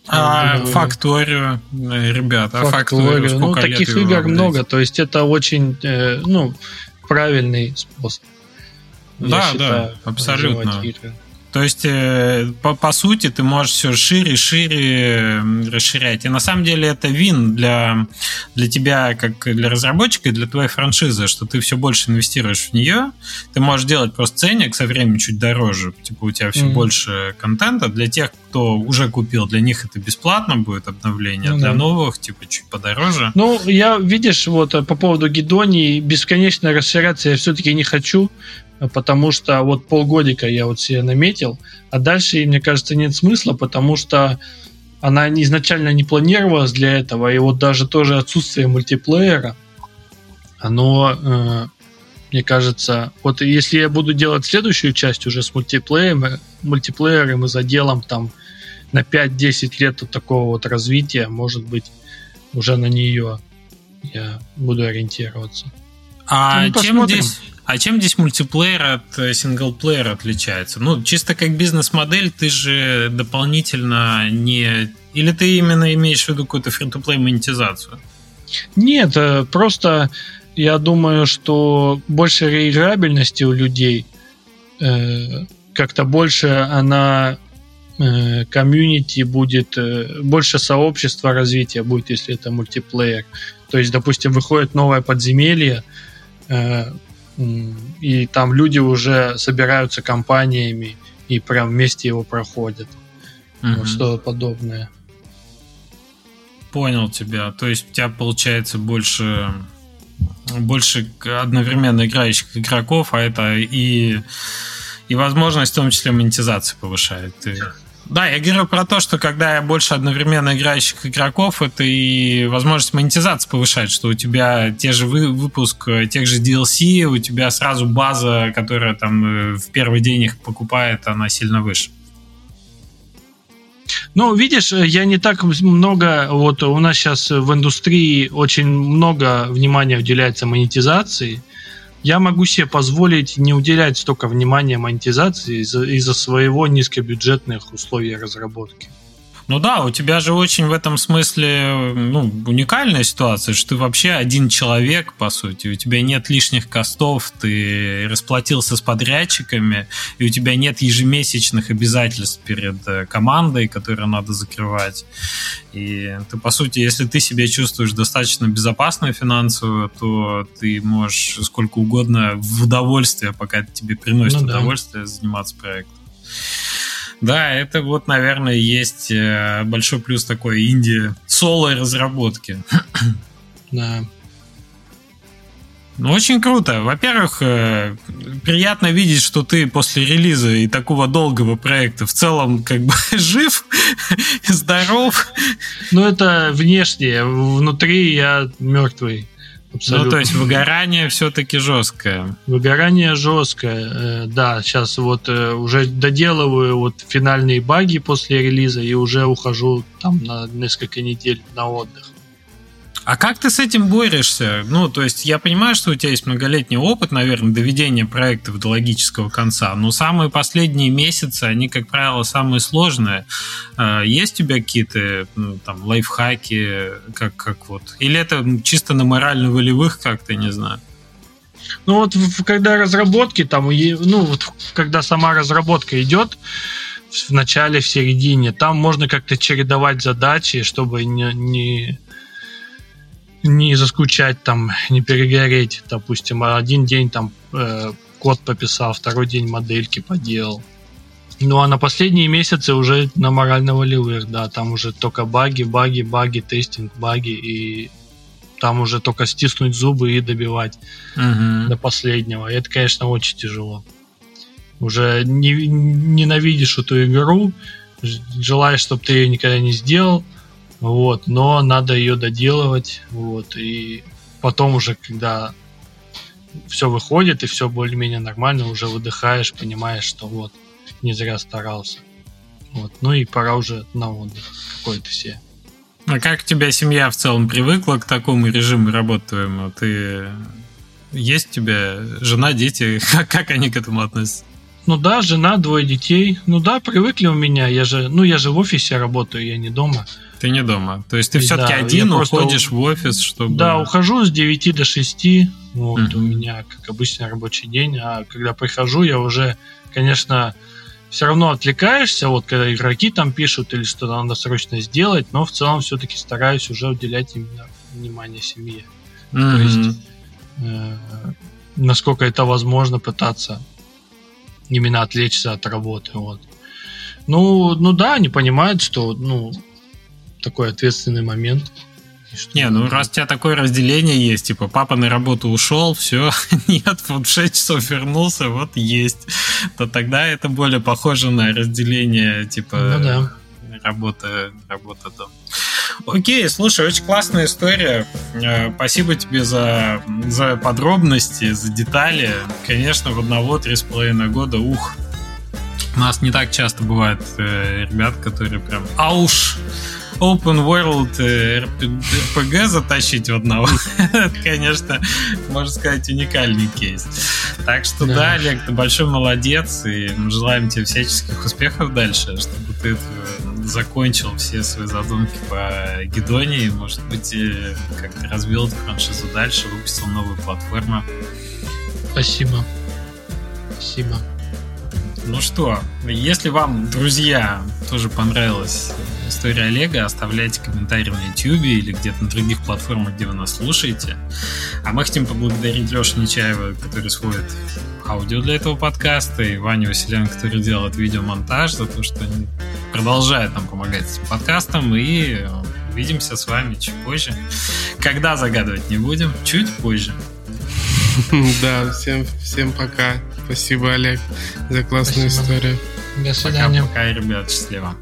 А, факторию, э, ребята, факторию, факторию ну, таких игр много, то есть это очень, э, ну, правильный способ. Да, да, абсолютно. То есть, э, по, по сути, ты можешь все шире, шире расширять. И на самом деле это вин для, для тебя, как для разработчика, и для твоей франшизы, что ты все больше инвестируешь в нее. Ты можешь делать просто ценник со временем чуть дороже. Типа у тебя все mm-hmm. больше контента. Для тех, кто уже купил, для них это бесплатно будет обновление. Mm-hmm. Для новых, типа, чуть подороже. Ну, я, видишь, вот по поводу Гидонии, бесконечно расширяться я все-таки не хочу потому что вот полгодика я вот себе наметил, а дальше, мне кажется, нет смысла, потому что она изначально не планировалась для этого, и вот даже тоже отсутствие мультиплеера, оно, э, мне кажется, вот если я буду делать следующую часть уже с мультиплеером, мультиплеером и заделом там на 5-10 лет вот такого вот развития, может быть, уже на нее я буду ориентироваться. А ну, чем здесь а чем здесь мультиплеер от э, синглплеера отличается? Ну, чисто как бизнес-модель, ты же дополнительно не... Или ты именно имеешь в виду какую-то фри-то-плей монетизацию? Нет, э, просто я думаю, что больше реиграбельности у людей, э, как-то больше она комьюнити будет, больше сообщества развития будет, если это мультиплеер. То есть, допустим, выходит новое подземелье, и там люди уже собираются компаниями и прям вместе его проходят. Угу. Вот что подобное. Понял тебя. То есть у тебя получается больше больше одновременно играющих игроков, а это и и возможность в том числе монетизации повышает. Ты Да, я говорю про то, что когда больше одновременно играющих игроков, это и возможность монетизации повышать, что у тебя те же вы, выпуск тех же DLC, у тебя сразу база, которая там в первый день их покупает, она сильно выше. Ну, видишь, я не так много, вот у нас сейчас в индустрии очень много внимания уделяется монетизации. Я могу себе позволить не уделять столько внимания монетизации из-за, из-за своего низкобюджетных условий разработки. Ну да, у тебя же очень в этом смысле ну, уникальная ситуация, что ты вообще один человек, по сути, у тебя нет лишних костов, ты расплатился с подрядчиками, и у тебя нет ежемесячных обязательств перед э, командой, которые надо закрывать. И ты, по сути, если ты себя чувствуешь достаточно безопасно финансово, то ты можешь сколько угодно в удовольствие, пока это тебе приносит ну, удовольствие, да. заниматься проектом. Да, это вот, наверное, есть э, большой плюс такой инди соло разработки. Да. Ну, очень круто. Во-первых, э, приятно видеть, что ты после релиза и такого долгого проекта в целом как бы жив, здоров. Ну, это внешне. Внутри я мертвый. Абсолютно. Ну, то есть выгорание все-таки жесткое. Выгорание жесткое, э, да. Сейчас вот э, уже доделываю вот финальные баги после релиза и уже ухожу там на несколько недель на отдых. А как ты с этим борешься? Ну, то есть я понимаю, что у тебя есть многолетний опыт, наверное, доведения проектов до логического конца, но самые последние месяцы, они, как правило, самые сложные. А, есть у тебя какие-то ну, там лайфхаки, как, как вот? Или это чисто на морально-волевых как-то, не знаю? Ну вот когда разработки там, ну вот когда сама разработка идет, в начале, в середине, там можно как-то чередовать задачи, чтобы не, не не заскучать там, не перегореть, допустим, один день там э, код пописал, второй день модельки поделал. Ну а на последние месяцы уже на морально-волевых, да, там уже только баги, баги, баги, тестинг, баги, и там уже только стиснуть зубы и добивать uh-huh. до последнего. И это, конечно, очень тяжело. Уже не, ненавидишь эту игру, желаешь, чтобы ты ее никогда не сделал, вот, но надо ее доделывать, вот, и потом уже, когда все выходит и все более-менее нормально, уже выдыхаешь, понимаешь, что вот, не зря старался. Вот, ну и пора уже на отдых какой-то все. А как тебя семья в целом привыкла к такому режиму работы твоему? Ты есть у тебя жена, дети? Как, как они к этому относятся? Ну да, жена, двое детей. Ну да, привыкли у меня. Я же, ну я же в офисе работаю, я не дома. Ты не дома. То есть ты все-таки да, один уходишь просто... в офис, чтобы... Да, ухожу с 9 до 6. Вот mm-hmm. у меня, как обычно, рабочий день. А когда прихожу, я уже, конечно, все равно отвлекаешься, вот когда игроки там пишут или что-то надо срочно сделать, но в целом все-таки стараюсь уже уделять именно внимание семье. Mm-hmm. То есть, э, насколько это возможно, пытаться именно отвлечься от работы. Вот. Ну, ну да, они понимают, что ну, такой ответственный момент. Не, ну раз у тебя такое разделение есть, типа папа на работу ушел, все, нет, вот в 6 часов вернулся, вот есть, то тогда это более похоже на разделение, типа ну, да. работа, работа дом. Окей, слушай, очень классная история. Э, спасибо тебе за, за подробности, за детали. Конечно, в одного три с половиной года, ух, у нас не так часто бывает э, ребят, которые прям ауш open world RPG э, затащить в одного, это, конечно, можно сказать, уникальный кейс. Так что да. да, Олег, ты большой молодец, и мы желаем тебе всяческих успехов дальше, чтобы ты э, закончил все свои задумки по Гедоне, и, может быть, как-то развил эту франшизу дальше, выпустил новую платформу. Спасибо. Спасибо. Ну что, если вам, друзья, тоже понравилась история Олега, оставляйте комментарии на YouTube или где-то на других платформах, где вы нас слушаете. А мы хотим поблагодарить Лешу Нечаева, который сводит аудио для этого подкаста, и Ваню Василенко, который делает видеомонтаж, за то, что они продолжают нам помогать этим подкастам, и увидимся с вами чуть позже. Когда загадывать не будем, чуть позже. Да, всем, всем пока. Спасибо, Олег, за классную Спасибо. историю. До свидания. Пока-пока, ребят, счастливо.